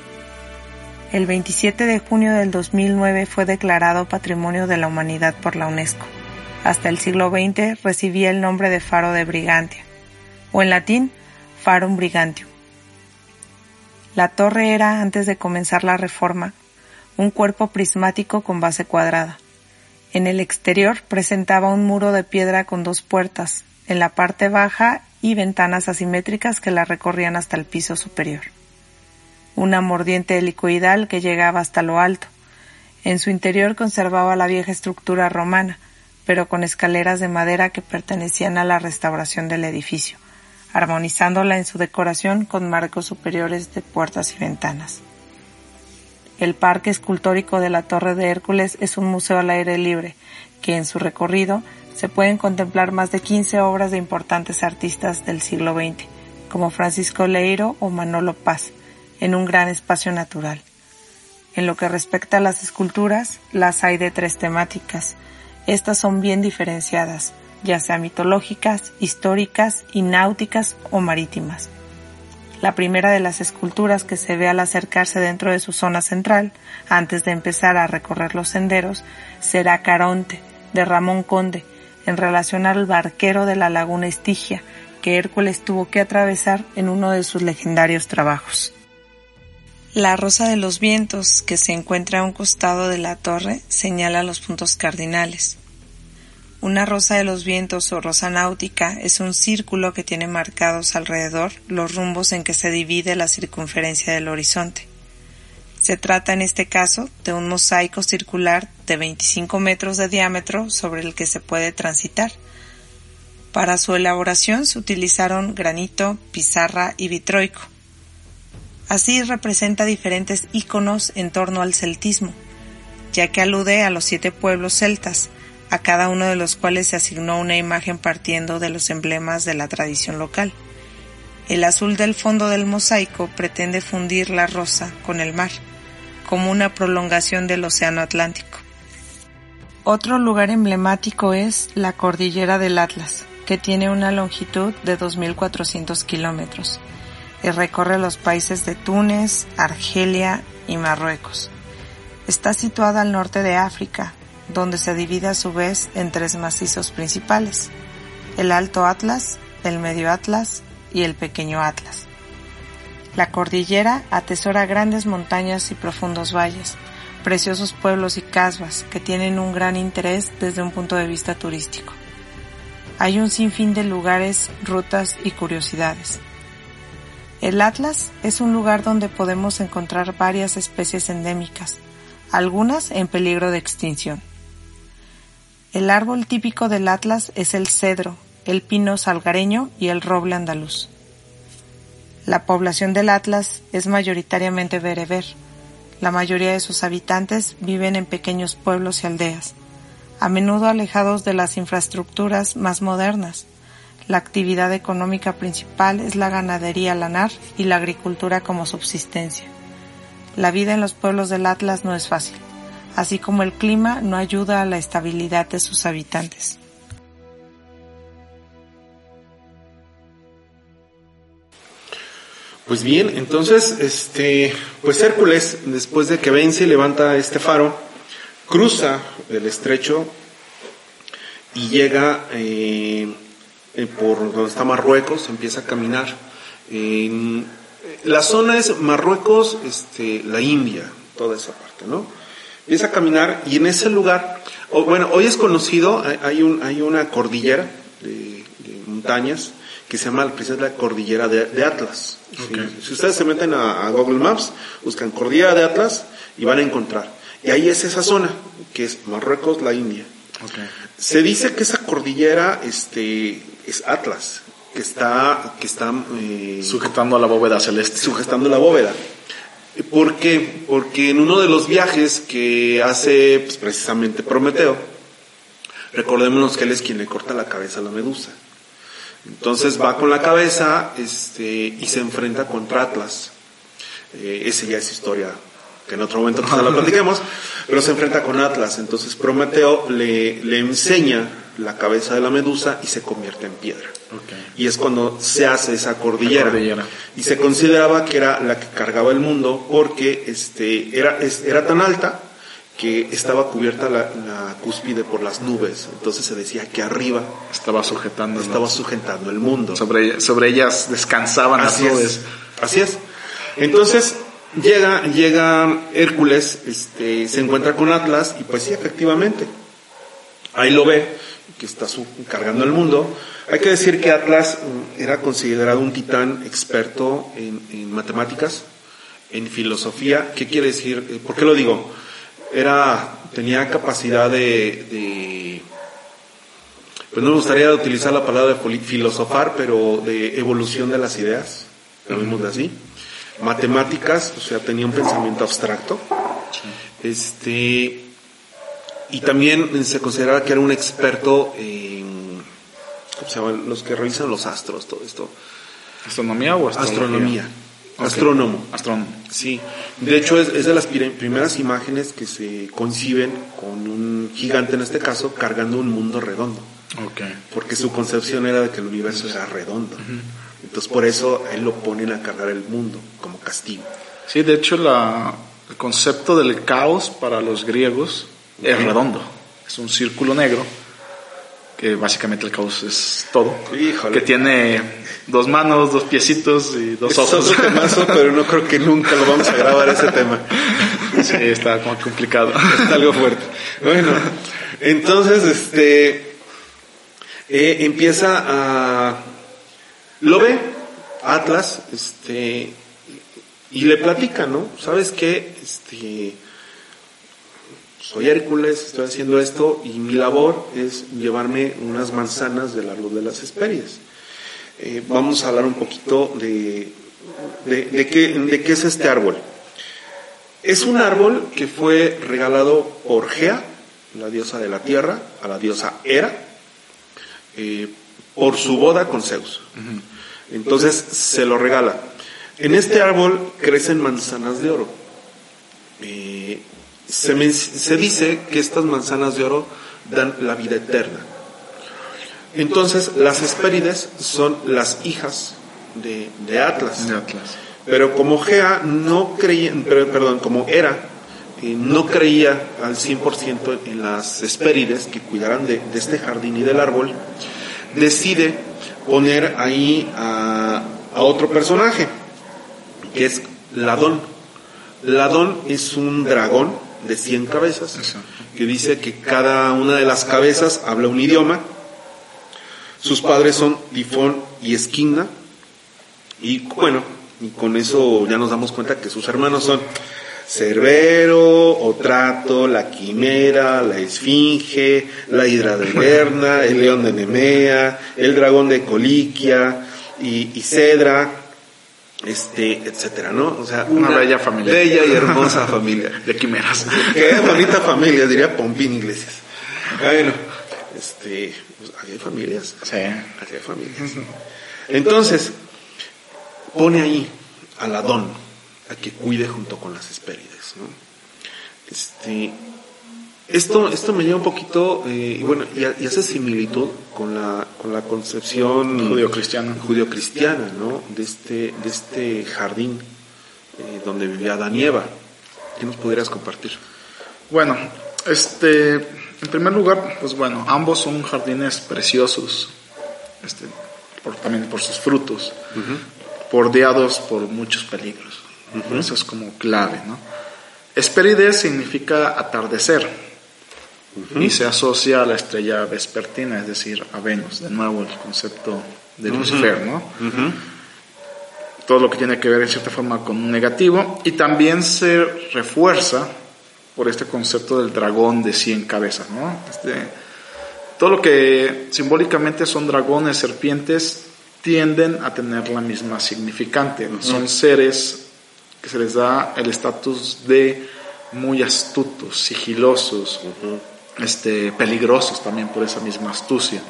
El 27 de junio del 2009 fue declarado Patrimonio de la Humanidad por la UNESCO. Hasta el siglo XX recibía el nombre de faro de Brigantia, o en latín, Farum Brigantium. La torre era, antes de comenzar la reforma, un cuerpo prismático con base cuadrada. En el exterior presentaba un muro de piedra con dos puertas, en la parte baja y ventanas asimétricas que la recorrían hasta el piso superior. una mordiente helicoidal que llegaba hasta lo alto. En su interior conservaba la vieja estructura romana, pero con escaleras de madera que pertenecían a la restauración del edificio, armonizándola en su decoración con marcos superiores de puertas y ventanas. El Parque Escultórico de la Torre de Hércules es un museo al aire libre, que en su recorrido se pueden contemplar más de 15 obras de importantes artistas del siglo XX, como Francisco Leiro o Manolo Paz, en un gran espacio natural. En lo que respecta a las esculturas, las hay de tres temáticas. Estas son bien diferenciadas, ya sea mitológicas, históricas y náuticas o marítimas. La primera de las esculturas que se ve al acercarse dentro de su zona central, antes de empezar a recorrer los senderos, será Caronte, de Ramón Conde, en relación al barquero de la laguna Estigia, que Hércules tuvo que atravesar en uno de sus legendarios trabajos. La rosa de los vientos, que se encuentra a un costado de la torre, señala los puntos cardinales. Una rosa de los vientos o rosa náutica es un círculo que tiene marcados alrededor los rumbos en que se divide la circunferencia del horizonte. Se trata en este caso de un mosaico circular de 25 metros de diámetro sobre el que se puede transitar. Para su elaboración se utilizaron granito, pizarra y vitroico. Así representa diferentes íconos en torno al celtismo, ya que alude a los siete pueblos celtas, a cada uno de los cuales se asignó una imagen partiendo de los emblemas de la tradición local. El azul del fondo del mosaico pretende fundir la rosa con el mar, como una prolongación del Océano Atlántico. Otro lugar emblemático es la Cordillera del Atlas, que tiene una longitud de 2.400 kilómetros y recorre los países de Túnez, Argelia y Marruecos. Está situada al norte de África, donde se divide a su vez en tres macizos principales, el Alto Atlas, el Medio Atlas y el Pequeño Atlas. La cordillera atesora grandes montañas y profundos valles, preciosos pueblos y casas que tienen un gran interés desde un punto de vista turístico. Hay un sinfín de lugares, rutas y curiosidades. El Atlas es un lugar donde podemos encontrar varias especies endémicas, algunas en peligro de extinción. El árbol típico del Atlas es el cedro, el pino salgareño y el roble andaluz. La población del Atlas es mayoritariamente bereber. La mayoría de sus habitantes viven en pequeños pueblos y aldeas, a menudo alejados de las infraestructuras más modernas. La actividad económica principal es la ganadería lanar y la agricultura como subsistencia. La vida en los pueblos del Atlas no es fácil así como el clima no ayuda a la estabilidad de sus habitantes. Pues bien, entonces, este, pues Hércules, después de que vence y levanta este faro, cruza el estrecho y llega eh, eh, por donde está Marruecos, empieza a caminar. la zona es Marruecos, este, la India, toda esa parte, ¿no? empieza a caminar y en ese lugar, bueno, hoy es conocido, hay, un, hay una cordillera de, montañas que se llama precisamente la cordillera de, Atlas. Si, ustedes se meten a, Google Maps, buscan cordillera de Atlas y van a encontrar. Y ahí es esa zona, que es Marruecos, la India. Se dice que esa cordillera este, es Atlas, que está, que está eh, sujetando a la bóveda celeste. Sujetando la bóveda. ¿Por qué? Porque en uno de los viajes que hace pues, precisamente Prometeo, recordémonos que él es quien le corta la cabeza a la medusa. Entonces va con la cabeza este, y se enfrenta contra Atlas. Eh, esa ya es historia que en otro momento la platiquemos, pero se enfrenta con Atlas. Entonces Prometeo le, le enseña la cabeza de la medusa y se convierte en piedra. Y es cuando se hace esa cordillera. Y se consideraba que era la que cargaba el mundo porque este, era, era tan alta que estaba cubierta la, cúspide por las nubes. Entonces se decía que arriba estaba sujetando, estaba sujetando el mundo. Sobre, sobre ellas descansaban así las nubes. así es. Entonces llega, llega Hércules, este, se encuentra con Atlas y pues sí, efectivamente. Ahí lo ve que está cargando el mundo. Hay que decir que Atlas mm, era considerado un titán experto en, matemáticas, en filosofía. ¿Qué quiere decir? Eh, ¿Por qué lo digo? Era, tenía capacidad de, de pues no me gustaría utilizar la palabra de filosofar, pero de evolución de las ideas, llamémoslo así. Matemáticas, o sea, tenía un pensamiento abstracto. Este, y también se consideraba que era un experto en, ¿cómo se? Los que revisan los astros, todo esto. ¿Astronomía o Astronomía. Astrónomo. Astrónomo. Sí. De hecho, es, es, de las primeras imágenes que se conciben con un gigante, en este caso, cargando un mundo redondo. Okay. Porque su concepción era de que el universo era redondo. Entonces, por eso él lo ponen a cargar el mundo como castigo. Sí, de hecho, la, el concepto del caos para los griegos es redondo. Es un círculo negro que básicamente el caos es todo. Híjole. Que tiene dos manos, dos piecitos y dos ojos. Es temazo, pero no creo que nunca lo vamos a grabar ese tema. Sí, está como complicado. Está algo fuerte. Bueno, entonces, este, eh, empieza a, lo ve Atlas, este, y le platica, ¿no? ¿Sabes qué? Este, soy Hércules, estoy haciendo esto y mi labor es llevarme unas manzanas del árbol de las Hesperias. Eh, vamos a hablar un poquito de, de, qué, de qué es este árbol. Es un árbol que fue regalado por Gea, la diosa de la tierra, a la diosa Hera, eh, por su boda con Zeus. Entonces se lo regala. En este árbol crecen manzanas de oro. Eh, se, dice que estas manzanas de oro dan la vida eterna. Entonces, las Hespérides son las hijas de, Atlas. Pero como Gea no creía, perdón, como Hera eh, no creía al 100% en las Hespérides que cuidaran de, este jardín y del árbol, decide poner ahí a, a otro personaje, que es Ladón. Ladón es un dragón de 100 cabezas, que dice que cada una de las cabezas habla un idioma. Sus padres son Difón y Esquina. Y bueno, y con eso ya nos damos cuenta que sus hermanos son Cerbero, Otrato, la Quimera, la Esfinge, la Hidra de Berna, el León de Nemea, el Dragón de Coliquia y, y Cedra este, etcétera, ¿no? O sea, una, bella familia. Bella y hermosa familia. De quimeras. Qué bonita familia, diría Pompín Iglesias. Bueno, este, pues, hay familias. Sí. Aquí hay familias. Entonces, pone ahí al Adón a que cuide junto con las Hespérides, ¿no? Este, esto, esto me lleva un poquito, eh, y bueno, y, hace similitud con la, con la concepción judio-cristiana, judio-cristiana, ¿no? De este, de este jardín eh, donde vivía Danieva. ¿Qué nos podrías compartir? Bueno, este, en primer lugar, pues bueno, ambos son jardines preciosos, este, por, también por sus frutos, bordeados por muchos peligros. Eso es como clave, ¿no? Esperides significa atardecer y se asocia a la estrella vespertina, es decir, a Venus, de nuevo el concepto de Lucifer, ¿no? Todo lo que tiene que ver en cierta forma con un negativo y también se refuerza por este concepto del dragón de 100 cabezas, ¿no? Este, todo lo que simbólicamente son dragones, serpientes, tienden a tener la misma significante. Son seres que se les da el estatus de muy astutos, sigilosos, este, peligrosos también por esa misma astucia.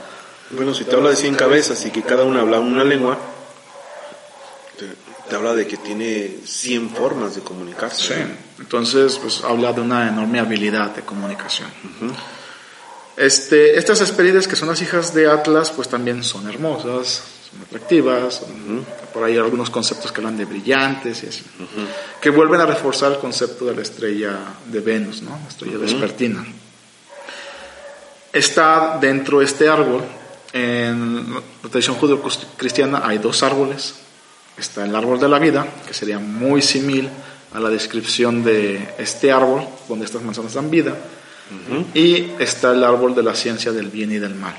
Bueno, si te habla de 100 cabezas y que cada una habla una lengua, te, habla de que tiene 100 formas de comunicarse. Sí, entonces pues habla de una enorme habilidad de comunicación. este, estas esperides que son las hijas de Atlas pues también son hermosas, son atractivas, por ahí algunos conceptos que hablan de brillantes y así, que vuelven a reforzar el concepto de la estrella de Venus, ¿no? la estrella vespertina está dentro de este árbol. En la tradición judío-cristiana hay dos árboles. Está el árbol de la vida, que sería muy similar a la descripción de este árbol, donde estas manzanas dan vida. Y está el árbol de la ciencia del bien y del mal,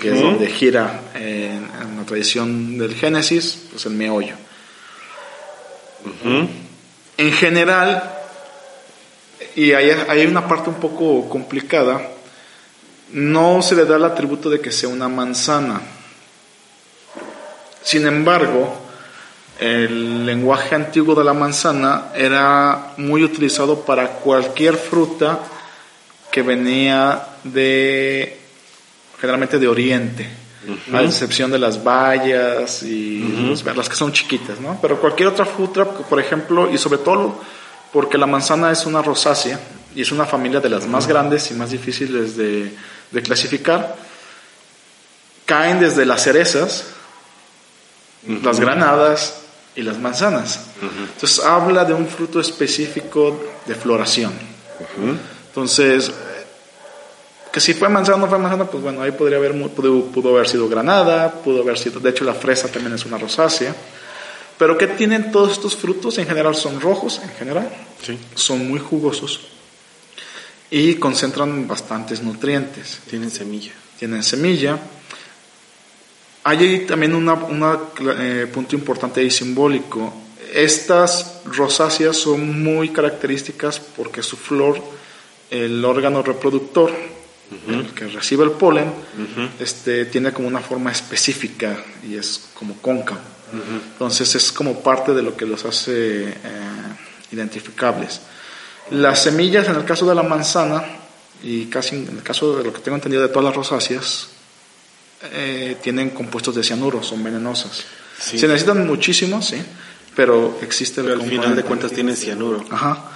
que es donde gira en, la tradición del Génesis, pues el meollo. En general, y hay, hay una parte un poco complicada, no se le da el atributo de que sea una manzana. Sin embargo, el lenguaje antiguo de la manzana era muy utilizado para cualquier fruta que venía de generalmente de oriente, a excepción de las bayas y las que son chiquitas, ¿no? Pero cualquier otra fruta, por ejemplo, y sobre todo porque la manzana es una rosácea y es una familia de las más grandes y más difíciles de, de clasificar, caen desde las cerezas, las granadas y las manzanas. Entonces habla de un fruto específico de floración. Entonces, que si fue manzana o no fue manzana, pues bueno, ahí podría haber, pudo, pudo, haber sido granada, pudo haber sido, de hecho la fresa también es una rosácea. Pero ¿qué tienen todos estos frutos? En general son rojos, en general. Son muy jugosos y concentran bastantes nutrientes. Tienen semilla. Tienen semilla. Hay también un eh, punto importante y simbólico. Estas rosáceas son muy características porque su flor, el órgano reproductor, el que recibe el polen, este, tiene como una forma específica y es como cóncavo. Entonces es como parte de lo que los hace eh, identificables. Las semillas, en el caso de la manzana, y casi en el caso de lo que tengo entendido de todas las rosáceas, eh, tienen compuestos de cianuro, son venenosas. Se necesitan muchísimos, sí, pero existe el pero al final de cuentas tienen cianuro. Ajá.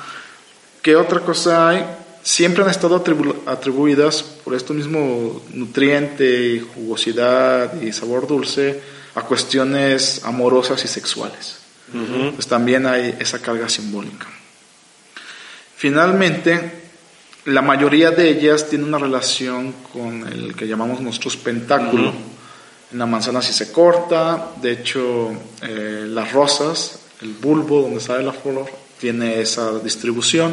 ¿Qué otra cosa hay? Siempre han estado atribuidas por esto mismo nutriente, jugosidad y sabor dulce a cuestiones amorosas y sexuales. Pues también hay esa carga simbólica. Finalmente, la mayoría de ellas tiene una relación con el que llamamos nuestros pentáculos. En la manzana sí se corta, de hecho eh, las rosas, el bulbo donde sale la flor, tiene esa distribución.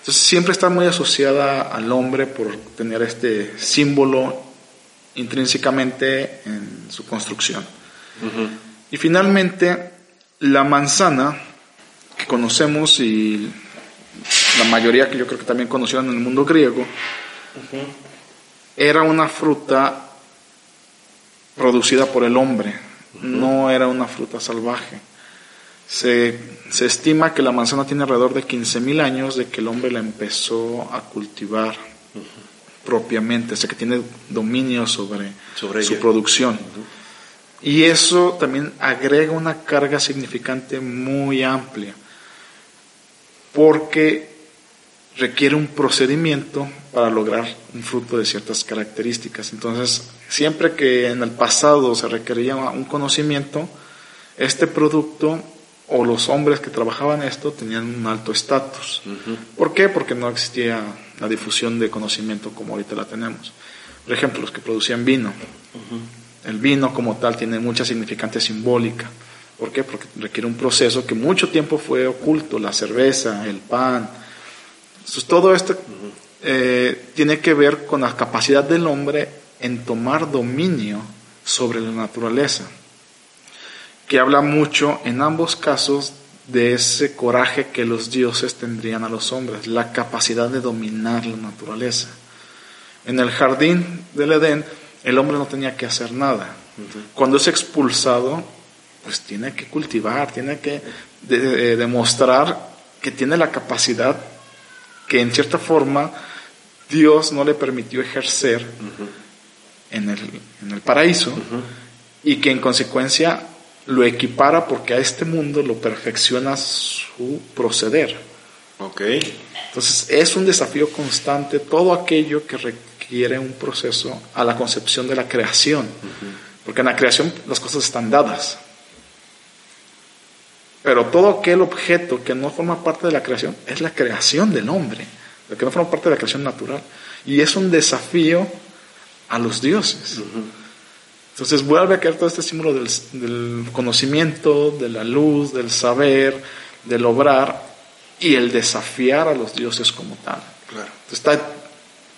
Entonces siempre está muy asociada al hombre por tener este símbolo intrínsecamente en su construcción. Y finalmente, la manzana que conocemos y la mayoría que yo creo que también conocieron en el mundo griego, era una fruta producida por el hombre, no era una fruta salvaje. Se, se, estima que la manzana tiene alrededor de 15.000 años de que el hombre la empezó a cultivar propiamente, o sea que tiene dominio sobre, sobre su producción. Y eso también agrega una carga significante muy amplia porque requiere un procedimiento para lograr un fruto de ciertas características. Entonces, siempre que en el pasado se requería un conocimiento, este producto o los hombres que trabajaban esto tenían un alto estatus. ¿Por qué? Porque no existía la difusión de conocimiento como ahorita la tenemos. Por ejemplo, los que producían vino. El vino como tal tiene mucha significancia simbólica. ¿Por qué? Porque requiere un proceso que mucho tiempo fue oculto, la cerveza, el pan. Entonces, todo esto eh, tiene que ver con la capacidad del hombre en tomar dominio sobre la naturaleza, que habla mucho en ambos casos de ese coraje que los dioses tendrían a los hombres, la capacidad de dominar la naturaleza. En el jardín del Edén, el hombre no tenía que hacer nada. Cuando es expulsado, pues tiene que cultivar, tiene que demostrar que tiene la capacidad que en cierta forma Dios no le permitió ejercer en, el, paraíso y que en consecuencia lo equipara porque a este mundo lo perfecciona su proceder. Okay. Entonces es un desafío constante todo aquello que requiere un proceso a la concepción de la creación, porque en la creación las cosas están dadas. Pero todo aquel objeto que no forma parte de la creación es la creación del hombre, lo que no forma parte de la creación natural. Y es un desafío a los dioses. Entonces vuelve a quedar todo este símbolo del, conocimiento, de la luz, del saber, del obrar y el desafiar a los dioses como tal. Claro. Está,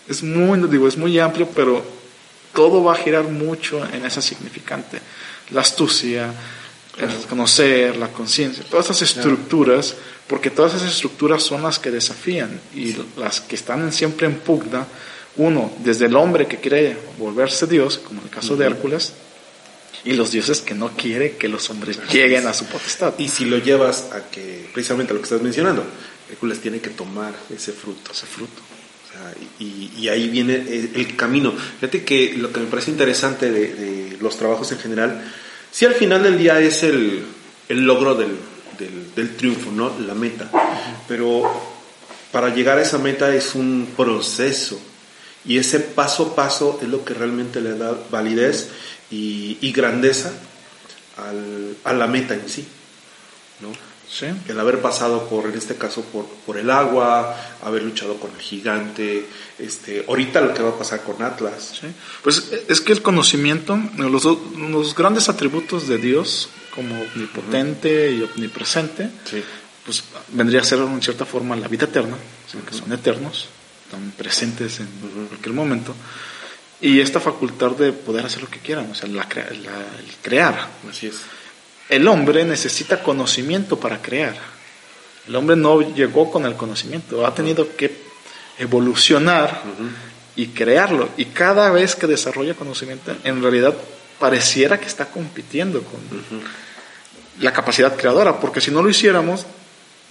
es muy, digo, es muy amplio, pero todo va a girar mucho en esa significante. La astucia, el conocer, la conciencia, todas esas estructuras, porque todas esas estructuras son las que desafían y las que están siempre en pugna, uno, desde el hombre que quiere volverse Dios, como en el caso de Hércules, y los dioses que no quiere que los hombres lleguen a su potestad. Y si lo llevas a que, precisamente a lo que estás mencionando, Hércules tiene que tomar ese fruto. Ese fruto. y, ahí viene el, camino. Fíjate que lo que me parece interesante de, los trabajos en general, si al final del día es el, logro del, del, triunfo, ¿no? La meta. Pero para llegar a esa meta es un proceso. Y ese paso a paso es lo que realmente le da validez y, grandeza al, a la meta en sí. ¿no? Sí. El haber pasado por, en este caso, por, por el agua, haber luchado con el gigante, este, ahorita lo que va a pasar con Atlas. Sí. Pues es que el conocimiento, los, los grandes atributos de Dios, como omnipotente y omnipresente, pues vendría a ser en cierta forma la vida eterna, que son eternos, están presentes en cualquier momento y esta facultad de poder hacer lo que quieran, o sea, la, el crear. Así es. El hombre necesita conocimiento para crear. El hombre no llegó con el conocimiento, ha tenido que evolucionar y crearlo. Y cada vez que desarrolla conocimiento, en realidad pareciera que está compitiendo con la capacidad creadora, porque si no lo hiciéramos,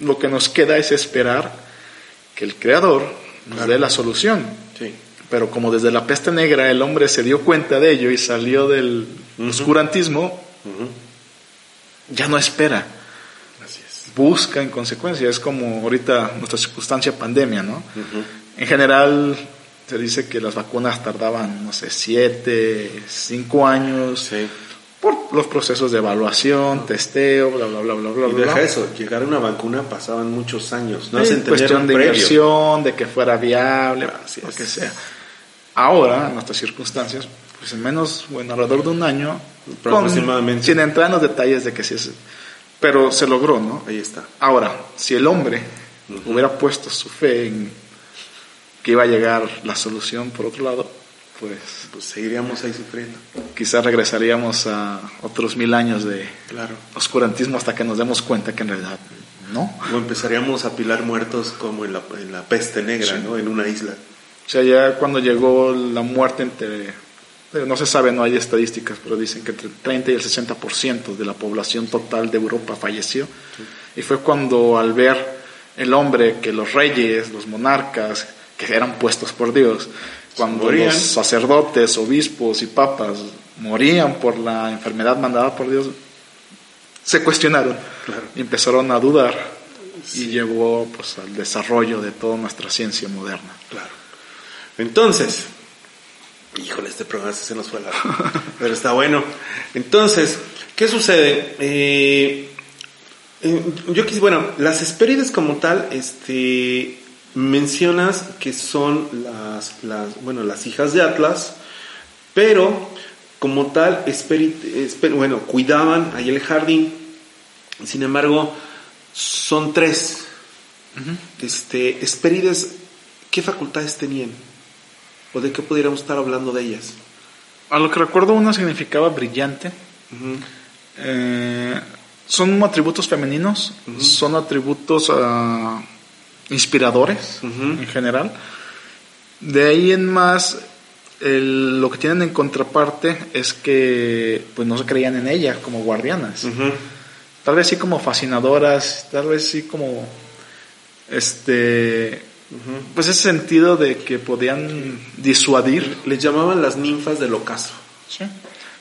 lo que nos queda es esperar que el creador nos dé la solución. Sí. Pero como desde la peste negra el hombre se dio cuenta de ello y salió del oscurantismo, ya no espera. Busca en consecuencia. Es como ahorita nuestra circunstancia pandemia, ¿no? En general se dice que las vacunas tardaban, no sé, siete, cinco años. Por los procesos de evaluación, testeo, bla, bla, bla, bla, bla. Y deja eso, llegar a una vacuna pasaban muchos años. No es cuestión de inversión, de que fuera viable, lo que sea. Ahora, en nuestras circunstancias, pues en menos, bueno, alrededor de un año, aproximadamente. sin entrar en los detalles de que sí es, pero se logró, ¿no? Ahí está. Ahora, si el hombre hubiera puesto su fe en que iba a llegar la solución por otro lado, pues, pues seguiríamos ahí sufriendo. Quizás regresaríamos a otros mil años de claro. oscurantismo hasta que nos demos cuenta que en realidad no. O empezaríamos a pilar muertos como en la, en la peste negra, ¿no? En una isla. O sea, ya cuando llegó la muerte entre, no se sabe, no hay estadísticas, pero dicen que entre el 30 y el 60% de la población total de Europa falleció. Y fue cuando al ver el hombre que los reyes, los monarcas, que eran puestos por Dios, cuando los sacerdotes, obispos y papas morían por la enfermedad mandada por Dios, se cuestionaron y empezaron a dudar y llegó pues al desarrollo de toda nuestra ciencia moderna. Claro. Entonces, híjole, este programa se nos fue largo, pero está bueno. Entonces, ¿qué sucede? Eh, eh, yo quise, bueno, las Hespérides como tal, este, mencionas que son las, las, bueno, las hijas de Atlas, pero como tal, bueno, cuidaban ahí el jardín, sin embargo, son tres. Este, Hespérides, ¿qué facultades tenían? ¿O de qué pudiéramos estar hablando de ellas? A lo que recuerdo, una significaba brillante. Eh, son atributos femeninos, son atributos ah, inspiradores en general. De ahí en más, lo que tienen en contraparte es que pues no se creían en ellas como guardianas. Tal vez sí como fascinadoras, tal vez sí como este pues ese sentido de que podían disuadir. Les llamaban las ninfas del ocaso. Sí.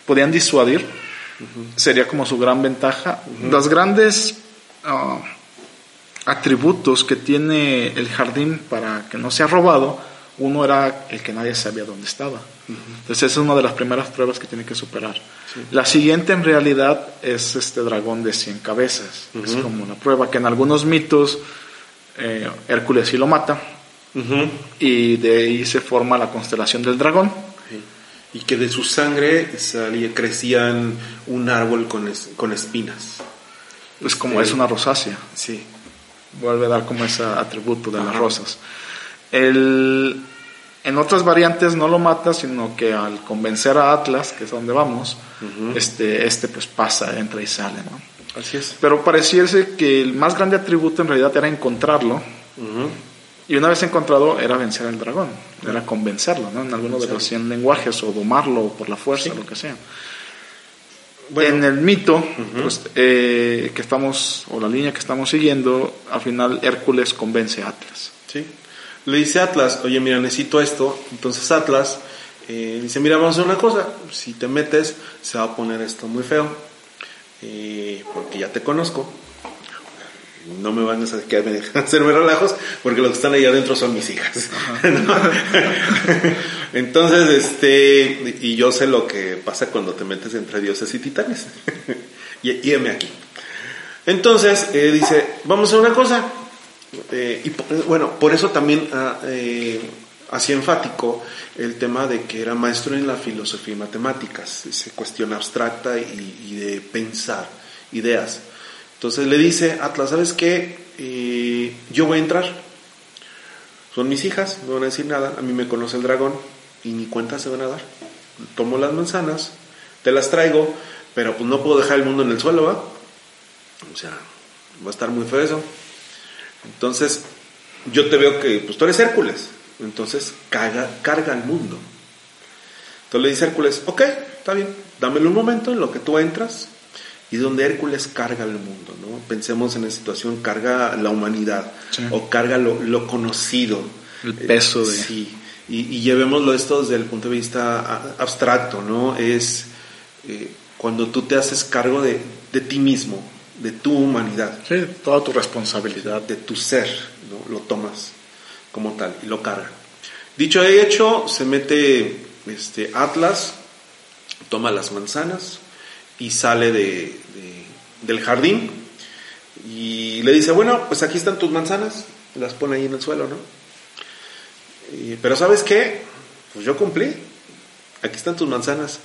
Podían disuadir. Sería como su gran ventaja. Los grandes ah, atributos que tiene el jardín para que no sea robado, uno era el que nadie sabía dónde estaba. Entonces esa es una de las primeras pruebas que tiene que superar. La siguiente en realidad es este dragón de 100 cabezas. Es como una prueba que en algunos mitos eh, Hércules sí lo mata. Y de ahí se forma la constelación del dragón. Y que de su sangre salía, crecían un árbol con, con espinas. Pues como es una rosácea. Sí. Vuelve a dar como ese atributo de las rosas. El, En otras variantes no lo mata, sino que al convencer a Atlas, que es donde vamos, este, este pues pasa, entra y sale, ¿no? Así es. Pero pareciese que el más grande atributo en realidad era encontrarlo. Y una vez encontrado era vencer al dragón, era convencerlo, ¿no? En alguno de los 100 lenguajes o domarlo por la fuerza, lo que sea. en el mito pues, eh, que estamos, o la línea que estamos siguiendo, al final Hércules convence a Atlas. Sí. Le dice a Atlas, oye, mira, necesito esto. Entonces Atlas eh, dice, mira, vamos a hacer una cosa. Si te metes, se va a poner esto muy feo. Eh, porque ya te conozco no me van a hacerme relajos porque los que están ahí adentro son mis hijas. Entonces, este, y yo sé lo que pasa cuando te metes entre dioses y titanes. y, y aquí. Entonces, eh, dice, vamos a una cosa. Eh, y bueno, por eso también ah, eh, hacía enfático el tema de que era maestro en la filosofía y matemáticas, esa cuestión abstracta y de pensar ideas. Entonces le dice Atlas, ¿sabes qué? Eh, yo voy a entrar. Son mis hijas, no van a decir nada. A mí me conoce el dragón y ni cuenta se van a dar. Tomo las manzanas, te las traigo, pero pues no puedo dejar el mundo en el suelo, ¿va? O sea, va a estar muy feo eso. Entonces, yo te veo que, pues tú eres Hércules. Entonces, carga, carga el mundo. Entonces le dice Hércules, ok, está bien, dámelo un momento en lo que tú entras, y donde Hércules carga el mundo, ¿no? Pensemos en la situación, carga la humanidad o carga lo, conocido. El peso de... Sí, y, llevémoslo esto desde el punto de vista abstracto, ¿no? Es eh, cuando tú te haces cargo de, de, ti mismo, de tu humanidad. Sí, toda tu responsabilidad. De tu ser, ¿no? Lo tomas como tal y lo carga. Dicho y hecho, se mete este Atlas, toma las manzanas, y sale de, del jardín y le dice, bueno, pues aquí están tus manzanas, las pone ahí en el suelo, ¿no? pero ¿sabes qué? Pues yo cumplí, aquí están tus manzanas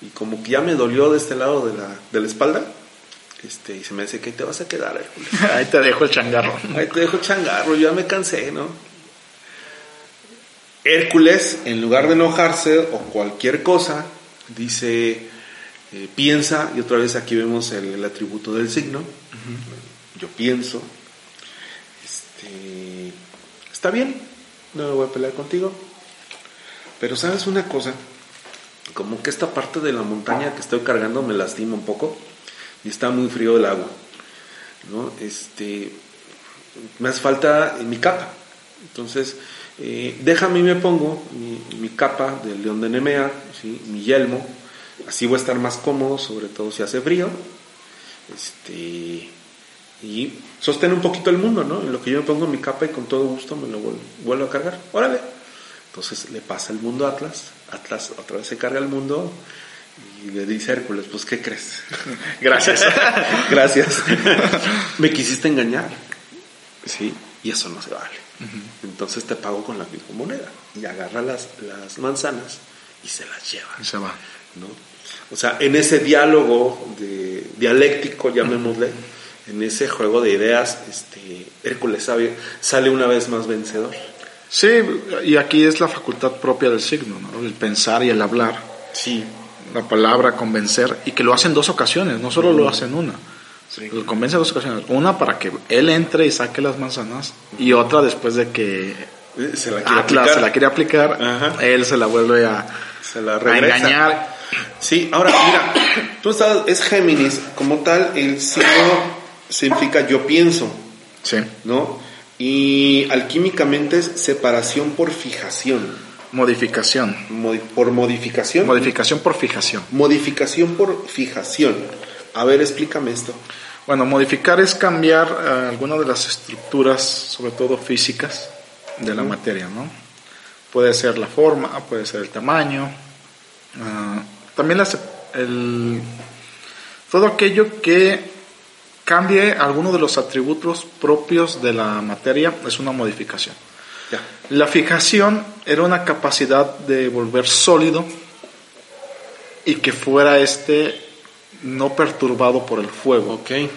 y como que ya me dolió de este lado de la, de la espalda, este, y se me dice que te vas a quedar, Hércules. Ahí te dejo el changarro. Ahí te dejo el changarro, ya me cansé, ¿no? Hércules, en lugar de enojarse o cualquier cosa, dice, eh, piensa, y otra vez aquí vemos el, atributo del signo, yo pienso, este, está bien, no me voy a pelear contigo, pero sabes una cosa, como que esta parte de la montaña que estoy cargando me lastima un poco y está muy frío el agua, ¿no? Este, me hace falta mi capa, entonces eh, déjame y me pongo mi, capa del león de Nemea, ¿sí? mi yelmo, Así voy a estar más cómodo, sobre todo si hace frío. Este, y sostén un poquito el mundo, ¿no? En lo que yo me pongo mi capa y con todo gusto me lo vuelvo, a cargar. Órale. Entonces le pasa el mundo a Atlas. Atlas otra vez se carga el mundo y le dice Hércules, pues ¿qué crees? Gracias. Gracias. me quisiste engañar. Sí, y eso no se vale. Entonces te pago con la misma moneda. Y agarra las, las manzanas y se las lleva. Y se va. ¿no? O sea, en ese diálogo de, dialéctico, llamémosle, en ese juego de ideas, este, Hércules sabe, sale una vez más vencedor. Sí, y aquí es la facultad propia del signo, ¿no? el pensar y el hablar. Sí. La palabra convencer, y que lo hace en dos ocasiones, no solo lo hace en Lo convence en dos ocasiones. Una para que él entre y saque las manzanas, y otra después de que se la quiere aplicar, se la quiere aplicar él se la vuelve a, se la a engañar Sí, ahora mira, tú sabes, es Géminis, como tal, el signo significa yo pienso. Sí. ¿No? Y alquímicamente es separación por fijación. Modificación. por modificación. Modificación por fijación. Modificación por fijación. A ver, explícame esto. Bueno, modificar es cambiar uh, alguna de las estructuras, sobre todo físicas, de la materia, ¿no? Puede ser la forma, puede ser el tamaño, uh, también el, todo aquello que cambie alguno de los atributos propios de la materia es una modificación. La fijación era una capacidad de volver sólido y que fuera este no perturbado por el fuego. Okay.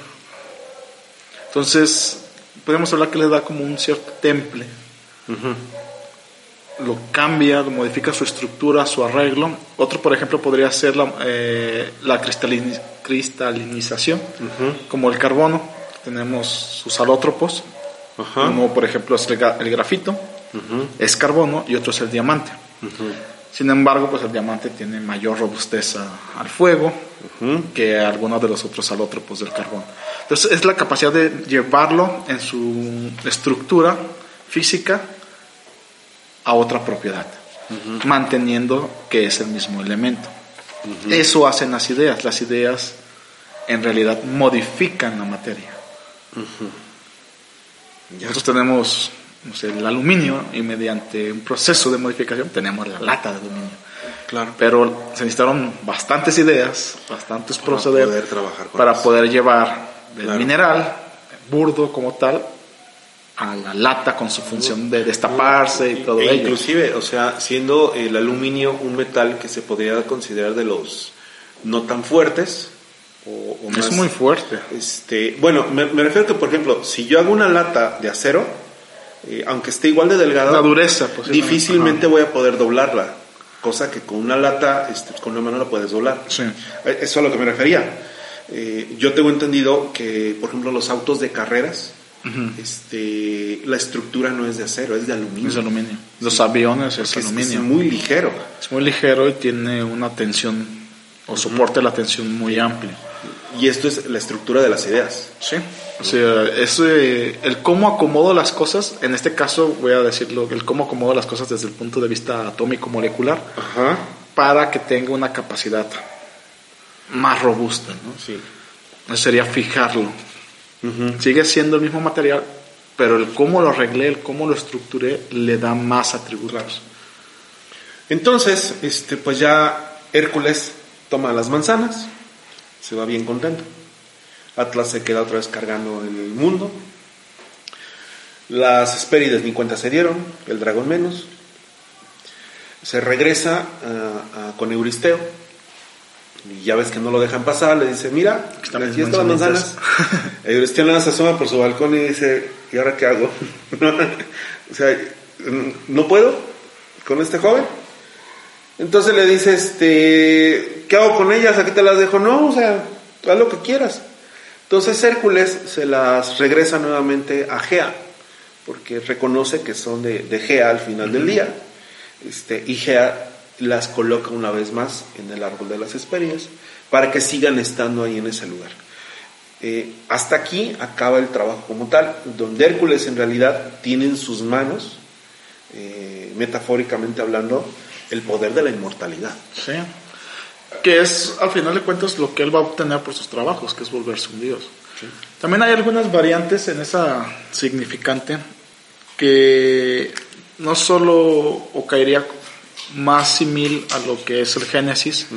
Entonces, podemos hablar que le da como un cierto temple. lo cambia, lo modifica su estructura, su arreglo. Otro, por ejemplo, podría ser la, eh, la cristalinización, como el carbono. Tenemos sus alótropos, como por ejemplo es el, grafito, es carbono y otro es el diamante. Sin embargo, pues el diamante tiene mayor robustez al fuego que algunos de los otros alótropos del carbono. Entonces es la capacidad de llevarlo en su estructura física a otra propiedad, manteniendo que es el mismo elemento. Eso hacen las ideas. Las ideas en realidad modifican la materia. Nosotros tenemos el aluminio y mediante un proceso de modificación tenemos la lata de aluminio. Claro. Pero se necesitaron bastantes ideas, bastantes para procederes poder trabajar para poder llevar el mineral burdo como tal a la lata con su función de destaparse y todo e ello. Inclusive, o sea, siendo el aluminio un metal que se podría considerar de los no tan fuertes, o, es muy fuerte. Este, bueno, me, me, refiero que, por ejemplo, si yo hago una lata de acero, eh, aunque esté igual de delgada, la dureza, difícilmente voy a poder doblarla, cosa que con una lata, este, con una mano la puedes doblar. Sí. Eh, eso es a lo que me refería. Eh, yo tengo entendido que, por ejemplo, los autos de carreras, este, la estructura no es de acero, es de aluminio. Es de aluminio. Los aviones es aluminio. Es, muy ligero. Es muy ligero y tiene una tensión o soporte la tensión muy amplia. Y esto es la estructura de las ideas. Sí. O sea, es eh, el cómo acomodo las cosas, en este caso voy a decirlo, el cómo acomodo las cosas desde el punto de vista atómico molecular, para que tenga una capacidad más robusta, ¿no? Sí. Eso sería fijarlo. Sigue siendo el mismo material, pero el cómo lo arreglé, el cómo lo estructuré, le da más atributos. Entonces, este, pues ya Hércules toma las manzanas, se va bien contento. Atlas se queda otra vez cargando en el mundo. Las Hespérides ni cuenta se dieron, el dragón menos. Se regresa con Euristeo. Y ya ves que no lo dejan pasar, le dice, mira, aquí están las manzanas. Euristeo nada se asoma por su balcón y dice, ¿y ahora qué hago? o sea, ¿no puedo con este joven? Entonces le dice, este, ¿qué hago con ellas? Aquí te las dejo. No, o sea, haz lo que quieras. Entonces Hércules se las regresa nuevamente a Gea, porque reconoce que son de, Gea al final del día. Este, y Gea las coloca una vez más en el árbol de las Hesperias para que sigan estando ahí en ese lugar. Eh, hasta aquí acaba el trabajo como tal, donde Hércules en realidad tiene en sus manos, eh, metafóricamente hablando, el poder de la inmortalidad. Sí que es al final de cuentas lo que él va a obtener por sus trabajos, que es volverse un dios. También hay algunas variantes en esa significante que no solo o caería más simil a lo que es el Génesis,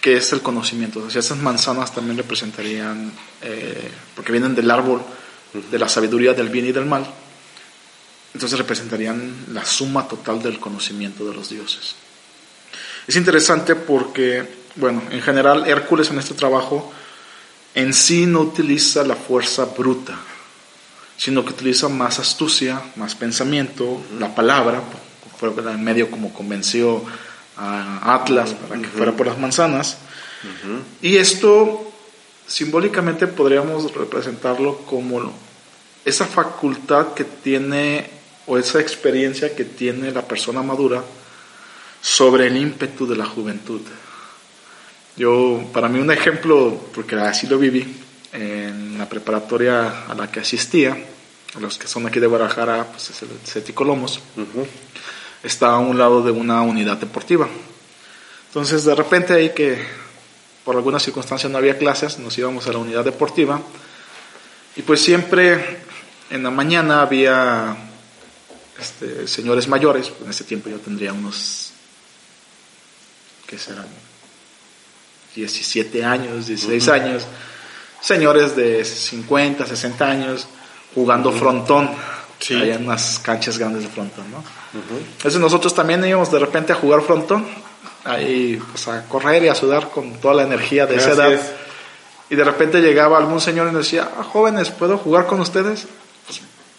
que es el conocimiento. O sea, esas manzanas también representarían, eh, porque vienen del árbol de la sabiduría del bien y del mal, entonces representarían la suma total del conocimiento de los dioses. Es interesante porque, bueno, en general Hércules en este trabajo en sí no utiliza la fuerza bruta, sino que utiliza más astucia, más pensamiento, la palabra, fue en medio como convenció a Atlas para que fuera por las manzanas. Y esto simbólicamente podríamos representarlo como esa facultad que tiene o esa experiencia que tiene la persona madura sobre el ímpetu de la juventud. Yo, para mí un ejemplo, porque así lo viví, en la preparatoria a la que asistía, los que son aquí de Guadalajara, pues es el CETI Colomos, está a un lado de una unidad deportiva. Entonces, de repente ahí que por alguna circunstancia no había clases, nos íbamos a la unidad deportiva y pues siempre en la mañana había este, señores mayores, en ese tiempo yo tendría unos que serán 17 años, 16 años, señores de 50, 60 años jugando frontón, sí. allá en unas canchas grandes de frontón, ¿no? Entonces nosotros también íbamos de repente a jugar frontón, ahí pues a correr y a sudar con toda la energía de esa edad. Y de repente llegaba algún señor y nos decía, ah, jóvenes, ¿puedo jugar con ustedes?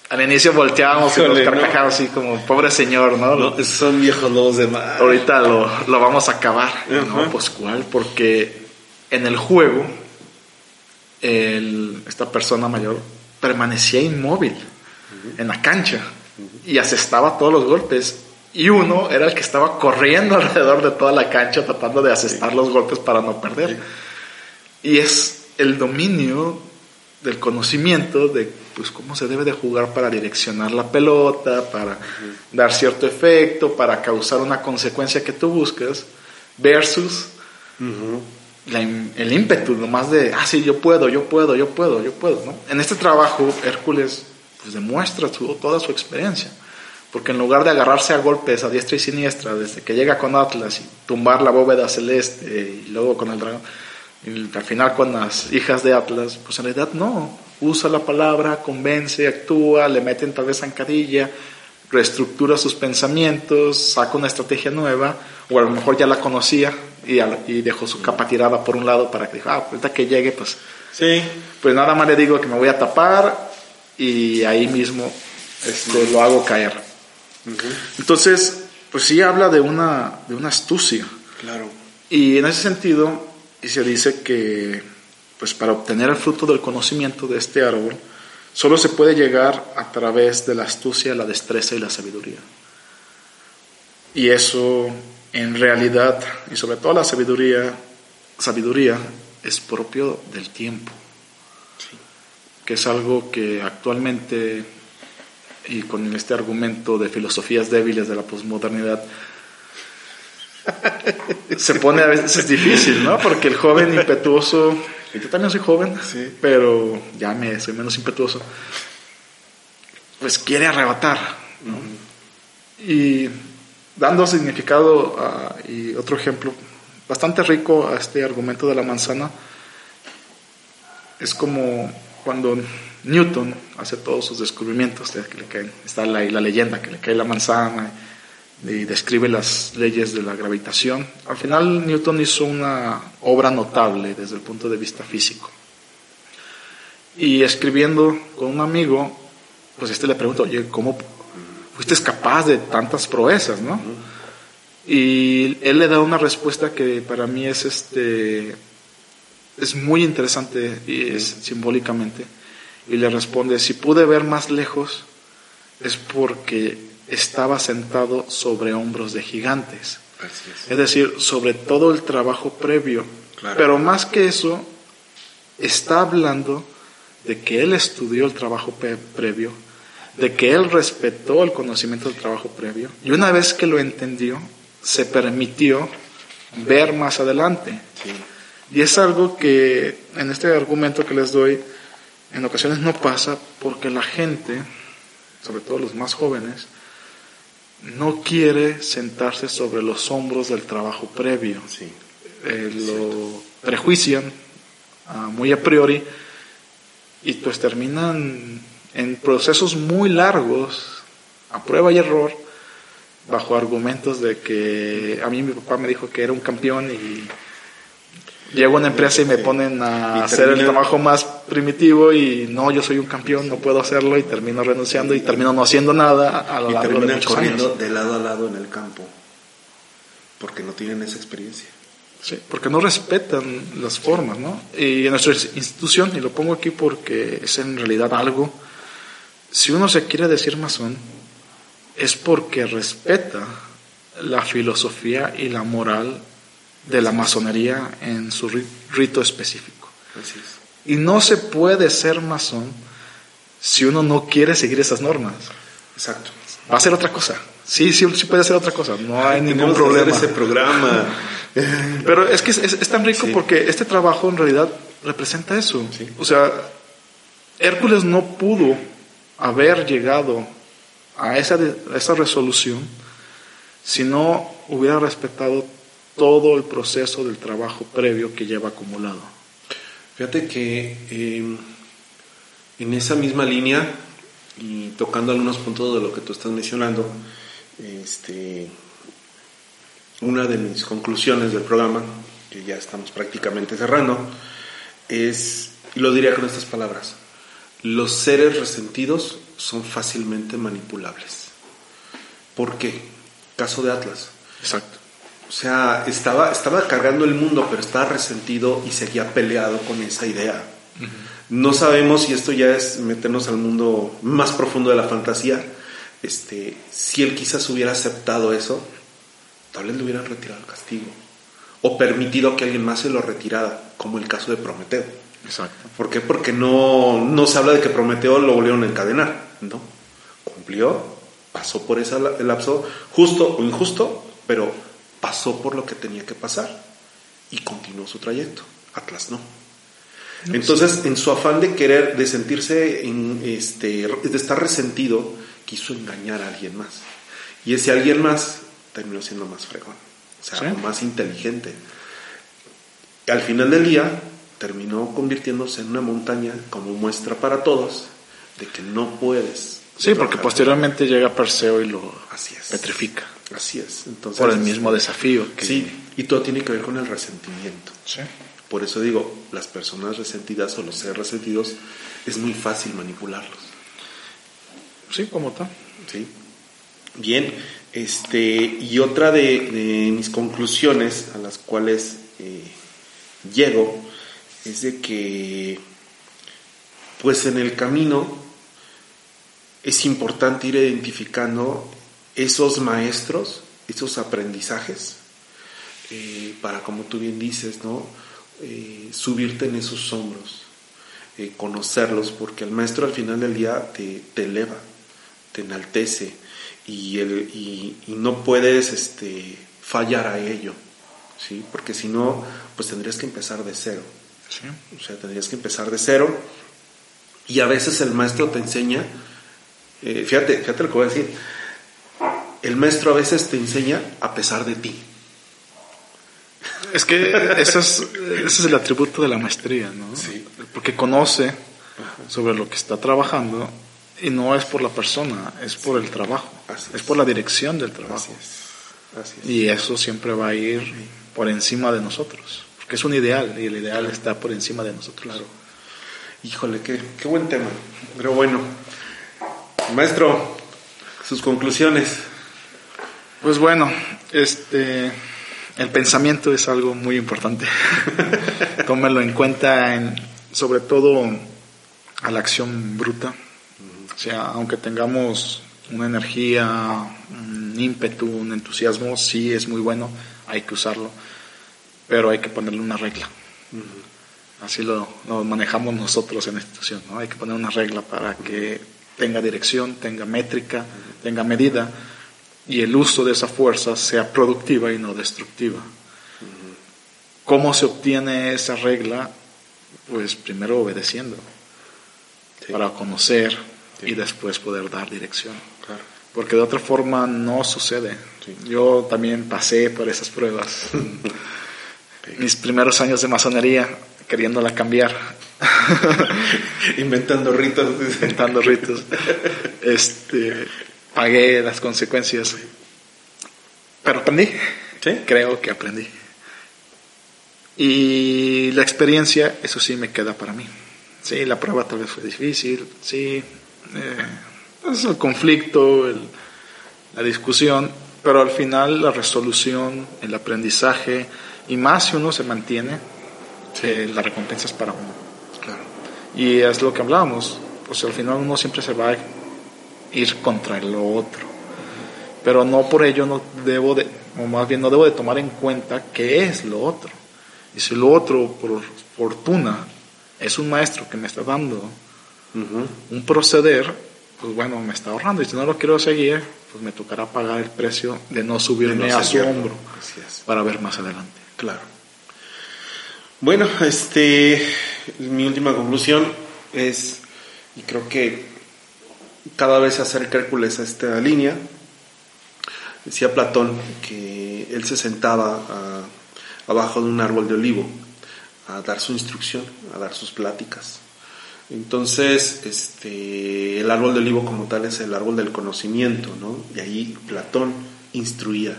Al inicio volteábamos y nos carcajábamos así como, pobre señor, ¿no? no son viejos lobos de mar. Ahorita lo, lo vamos a acabar. No, pues cuál, porque en el juego el, esta persona mayor permanecía inmóvil en la cancha y asestaba todos los golpes. Y uno era el que estaba corriendo alrededor de toda la cancha tratando de asestar los golpes para no perder. Y es el dominio del conocimiento de pues cómo se debe de jugar para direccionar la pelota, para dar cierto efecto, para causar una consecuencia que tú buscas, versus el ímpetu nomás de, ah, sí, yo puedo, yo puedo, yo puedo, yo puedo, ¿no? En este trabajo, Hércules pues, demuestra toda su experiencia, porque en lugar de agarrarse a golpes a diestra y siniestra, desde que llega con Atlas y tumbar la bóveda celeste y luego con el dragón, y al final con las hijas de Atlas, pues en realidad no, usa la palabra, convence, actúa, le meten tal vez zancadilla, reestructura sus pensamientos, saca una estrategia nueva, o a lo mejor ya la conocía y, y dejó su capa tirada por un lado para que diga, ah, ahorita que llegue, pues, sí. pues nada más le digo que me voy a tapar y ahí mismo este, lo hago caer. Entonces, pues sí habla de una, de una astucia. Claro. Y en ese sentido, y se dice que, pues para obtener el fruto del conocimiento de este árbol, solo se puede llegar a través de la astucia, la destreza y la sabiduría. Y eso en realidad, y sobre todo la sabiduría, sabiduría es propio del tiempo, que es algo que actualmente, y con este argumento de filosofías débiles de la posmodernidad, se pone a veces difícil, ¿no? Porque el joven impetuoso, y yo también soy joven, pero ya me soy menos impetuoso, pues quiere arrebatar, ¿no? Y dando significado y otro ejemplo bastante rico a este argumento de la manzana, es como cuando Newton hace todos sus descubrimientos, que le caen, está la, la leyenda que le cae la manzana y describe las leyes de la gravitación. Al final Newton hizo una obra notable desde el punto de vista físico. Y escribiendo con un amigo, pues este le pregunta, oye, ¿cómo fuiste capaz de tantas proezas, ¿no? Y él le da una respuesta que para mí es este es muy interesante y es simbólicamente y le responde, si pude ver más lejos es porque estaba sentado sobre hombros de gigantes. Es. decir, sobre todo el trabajo previo. Pero más que eso, está hablando de que él estudió el trabajo previo, de que él respetó el conocimiento del trabajo previo, y una vez que lo entendió, se permitió ver más adelante. Y es algo que en este argumento que les doy, en ocasiones no pasa porque la gente, sobre todo los más jóvenes, no quiere sentarse sobre los hombros del trabajo previo. Eh, lo prejuician ah, muy a priori y pues terminan en procesos muy largos, a prueba y error, bajo argumentos de que a mí mi papá me dijo que era un campeón y llego a una empresa y me ponen a hacer el trabajo más primitivo y no, yo soy un campeón, no puedo hacerlo y termino renunciando y termino no haciendo nada a lo largo de muchos corriendo de lado a lado en el campo porque no tienen esa experiencia. Sí, porque no respetan las formas, ¿no? Y en nuestra institución, y lo pongo aquí porque es en realidad algo si uno se quiere decir masón, es porque respeta la filosofía y la moral de la masonería en su rito específico. Y no se puede ser masón si uno no quiere seguir esas normas. Exacto. Va a ser otra cosa. Sí, sí, sí puede ser otra cosa. No hay ningún problema. ese programa. Pero es que es, tan rico porque este trabajo en realidad representa eso. O sea, Hércules no pudo haber llegado a esa, esa resolución si no hubiera respetado todo el proceso del trabajo previo que lleva acumulado. Fíjate que em, en esa misma línea y tocando algunos puntos de lo que tú estás mencionando, este, una de mis conclusiones del programa, que ya estamos prácticamente cerrando, es, y lo diría con estas palabras, los seres resentidos son fácilmente manipulables. ¿Por qué? Caso de Atlas. Exacto. O sea, estaba, estaba cargando el mundo, pero estaba resentido y seguía peleado con esa idea. No sabemos si esto ya es meternos al mundo más profundo de la fantasía. Este, si él quizás hubiera aceptado eso, tal vez le hubieran retirado el castigo. O permitido que alguien más se lo retirara, como el caso de Prometeo. Exacto. ¿Por qué? Porque no, no se habla de que Prometeo lo volvieron a encadenar. No. Cumplió, pasó por ese lapso, justo o injusto, pero pasó por lo que tenía que pasar y continuó su trayecto. Atlas no. Entonces, en su afán de querer, de sentirse, en, este, de estar resentido, quiso engañar a alguien más. Y ese alguien más terminó siendo más fregón, o sea, más inteligente. Y al final del día, terminó convirtiéndose en una montaña como muestra para todos de que no puedes. Sí, porque posteriormente llega Perseo y lo Así es. petrifica. Así es. Entonces, por el mismo desafío. Que... Sí, y todo tiene que ver con el resentimiento. Sí. Por eso digo, las personas resentidas o los seres resentidos es muy fácil manipularlos. Sí, como tal. Sí. Bien, este, y otra de, mis conclusiones a las cuales eh, llego es de que, pues en el camino es importante ir identificando esos maestros, esos aprendizajes, eh, para, como tú bien dices, ¿no? Eh, subirte en esos hombros, eh, conocerlos, porque el maestro al final del día te, eleva, te enaltece y, el, y, no puedes este, fallar a ello, ¿sí? porque si no, pues tendrías que empezar de cero. O sea, tendrías que empezar de cero y a veces el maestro te enseña, eh, fíjate, fíjate lo que voy a decir, el maestro a veces te enseña a pesar de ti. Es que eso es, ese es el atributo de la maestría, ¿no? Sí. Porque conoce sobre lo que está trabajando y no es por la persona, es por el trabajo, es. por la dirección del trabajo. Y eso siempre va a ir por encima de nosotros, porque es un ideal y el ideal está por encima de nosotros. Claro. Híjole, qué, qué buen tema. Pero bueno, maestro, sus conclusiones. Pues bueno, este el pensamiento es algo muy importante. Tómelo en cuenta en, sobre todo a la acción bruta. O sea, aunque tengamos una energía, un ímpetu, un entusiasmo, sí es muy bueno, hay que usarlo, pero hay que ponerle una regla. Así lo, lo, manejamos nosotros en la institución, ¿no? Hay que poner una regla para que tenga dirección, tenga métrica, tenga medida y el uso de esa fuerza sea productiva y no destructiva. ¿Cómo se obtiene esa regla? Pues primero obedeciendo, para conocer y después poder dar dirección. Porque de otra forma no sucede. Yo también pasé por esas pruebas. Mis primeros años de masonería, queriéndola cambiar. Inventando ritos. Inventando ritos. Este, pagué las consecuencias. Pero aprendí. Creo que aprendí. Y la experiencia, eso sí me queda para mí. Sí, la prueba tal vez fue difícil, sí. Eh, es el conflicto, la discusión, pero al final la resolución, el aprendizaje, y más si uno se mantiene, eh, la recompensa es para uno. Claro. Y es lo que hablábamos, pues al final uno siempre se va ir contra lo otro. Pero no por ello no debo de, o más bien no debo de tomar en cuenta qué es lo otro. Y si lo otro, por fortuna, es un maestro que me está dando un proceder, pues bueno, me está ahorrando. Y si no lo quiero seguir, pues me tocará pagar el precio de no subirme a su hombro para ver más adelante. Claro. Bueno, este, mi última conclusión es, y creo que cada vez se acerca Hércules a esta línea. Decía Platón que él se sentaba abajo de un árbol de olivo a dar su instrucción, a dar sus pláticas. Entonces, este, el árbol de olivo como tal es el árbol del conocimiento, ¿no? Y ahí Platón instruía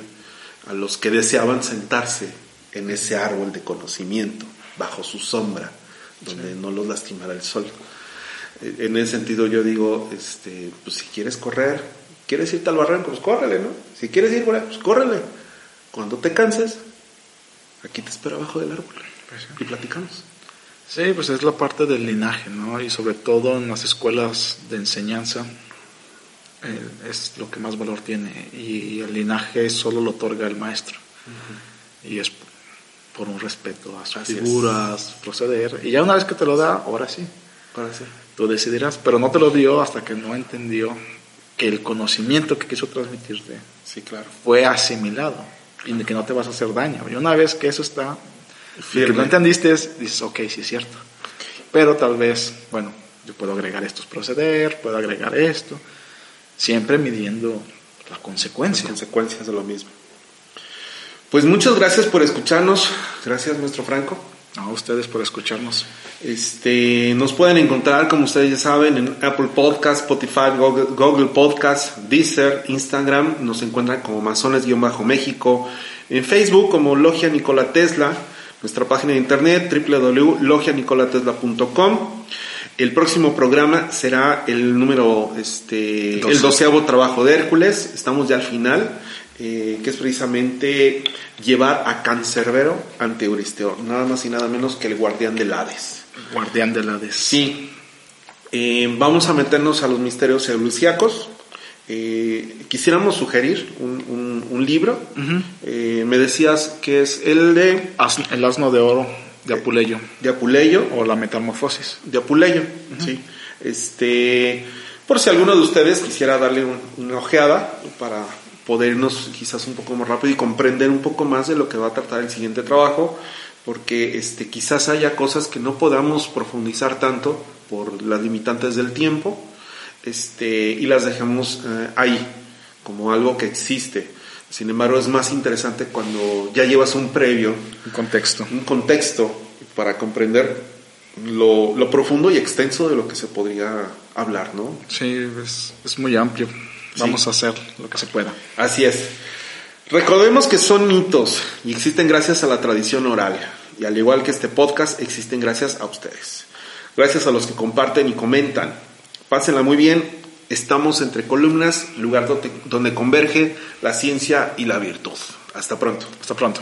a los que deseaban sentarse en ese árbol de conocimiento, bajo su sombra, donde no los lastimara el sol. En ese sentido yo digo, este, pues si quieres correr, quieres irte al barranco, pues córrele, ¿no? Si quieres ir pues córrele. Cuando te canses, aquí te espero abajo del árbol y platicamos. Sí, pues es la parte del linaje, ¿no? Y sobre todo en las escuelas de enseñanza eh, es lo que más valor tiene. Y el linaje solo lo otorga el maestro. Y es por un respeto a sus figuras, proceder. Y ya una vez que te lo da, ahora sí. Ahora sí. Tú decidirás, pero no te lo dio hasta que no entendió que el conocimiento que quiso transmitirte sí, claro. fue asimilado y que no te vas a hacer daño. Y una vez que eso está, que no entendiste, dices, ok, sí es cierto. Pero tal vez, bueno, yo puedo agregar estos proceder, puedo agregar esto, siempre midiendo las consecuencias. Las consecuencias de lo mismo. Pues muchas gracias por escucharnos. Gracias, nuestro Franco. A ustedes por escucharnos. Este, nos pueden encontrar, como ustedes ya saben, en Apple Podcast, Spotify, Google, Google Podcast, Deezer, Instagram. Nos encuentran como Masones-México. En Facebook como Logia Nikola Tesla. Nuestra página de internet www.logianicolatesla.com. El próximo programa será el número, este, el doceavo trabajo de Hércules. Estamos ya al final. Eh, que es precisamente llevar a Cancerbero ante Euristeo, nada más y nada menos que el guardián del Hades. Guardián del Hades. Sí. Eh, vamos a meternos a los misterios eulusíacos. Eh, quisiéramos sugerir un, libro. me decías que es el de... El asno de oro de Apuleyo. De Apuleyo. O la metamorfosis. De Apuleyo, sí. Este, por si alguno de ustedes quisiera darle una ojeada para poder irnos quizás un poco más rápido y comprender un poco más de lo que va a tratar el siguiente trabajo, porque este, quizás haya cosas que no podamos profundizar tanto por las limitantes del tiempo este, y las dejamos eh, ahí, como algo que existe. Sin embargo, es más interesante cuando ya llevas un previo, un contexto, un contexto para comprender lo, lo profundo y extenso de lo que se podría hablar, ¿no? Sí, es, es muy amplio. Vamos a hacer lo que se pueda. Así es. Recordemos que son mitos y existen gracias a la tradición oral. Y al igual que este podcast, existen gracias a ustedes. Gracias a los que comparten y comentan. Pásenla muy bien. Estamos entre columnas, lugar donde, donde converge la ciencia y la virtud. Hasta pronto. Hasta pronto.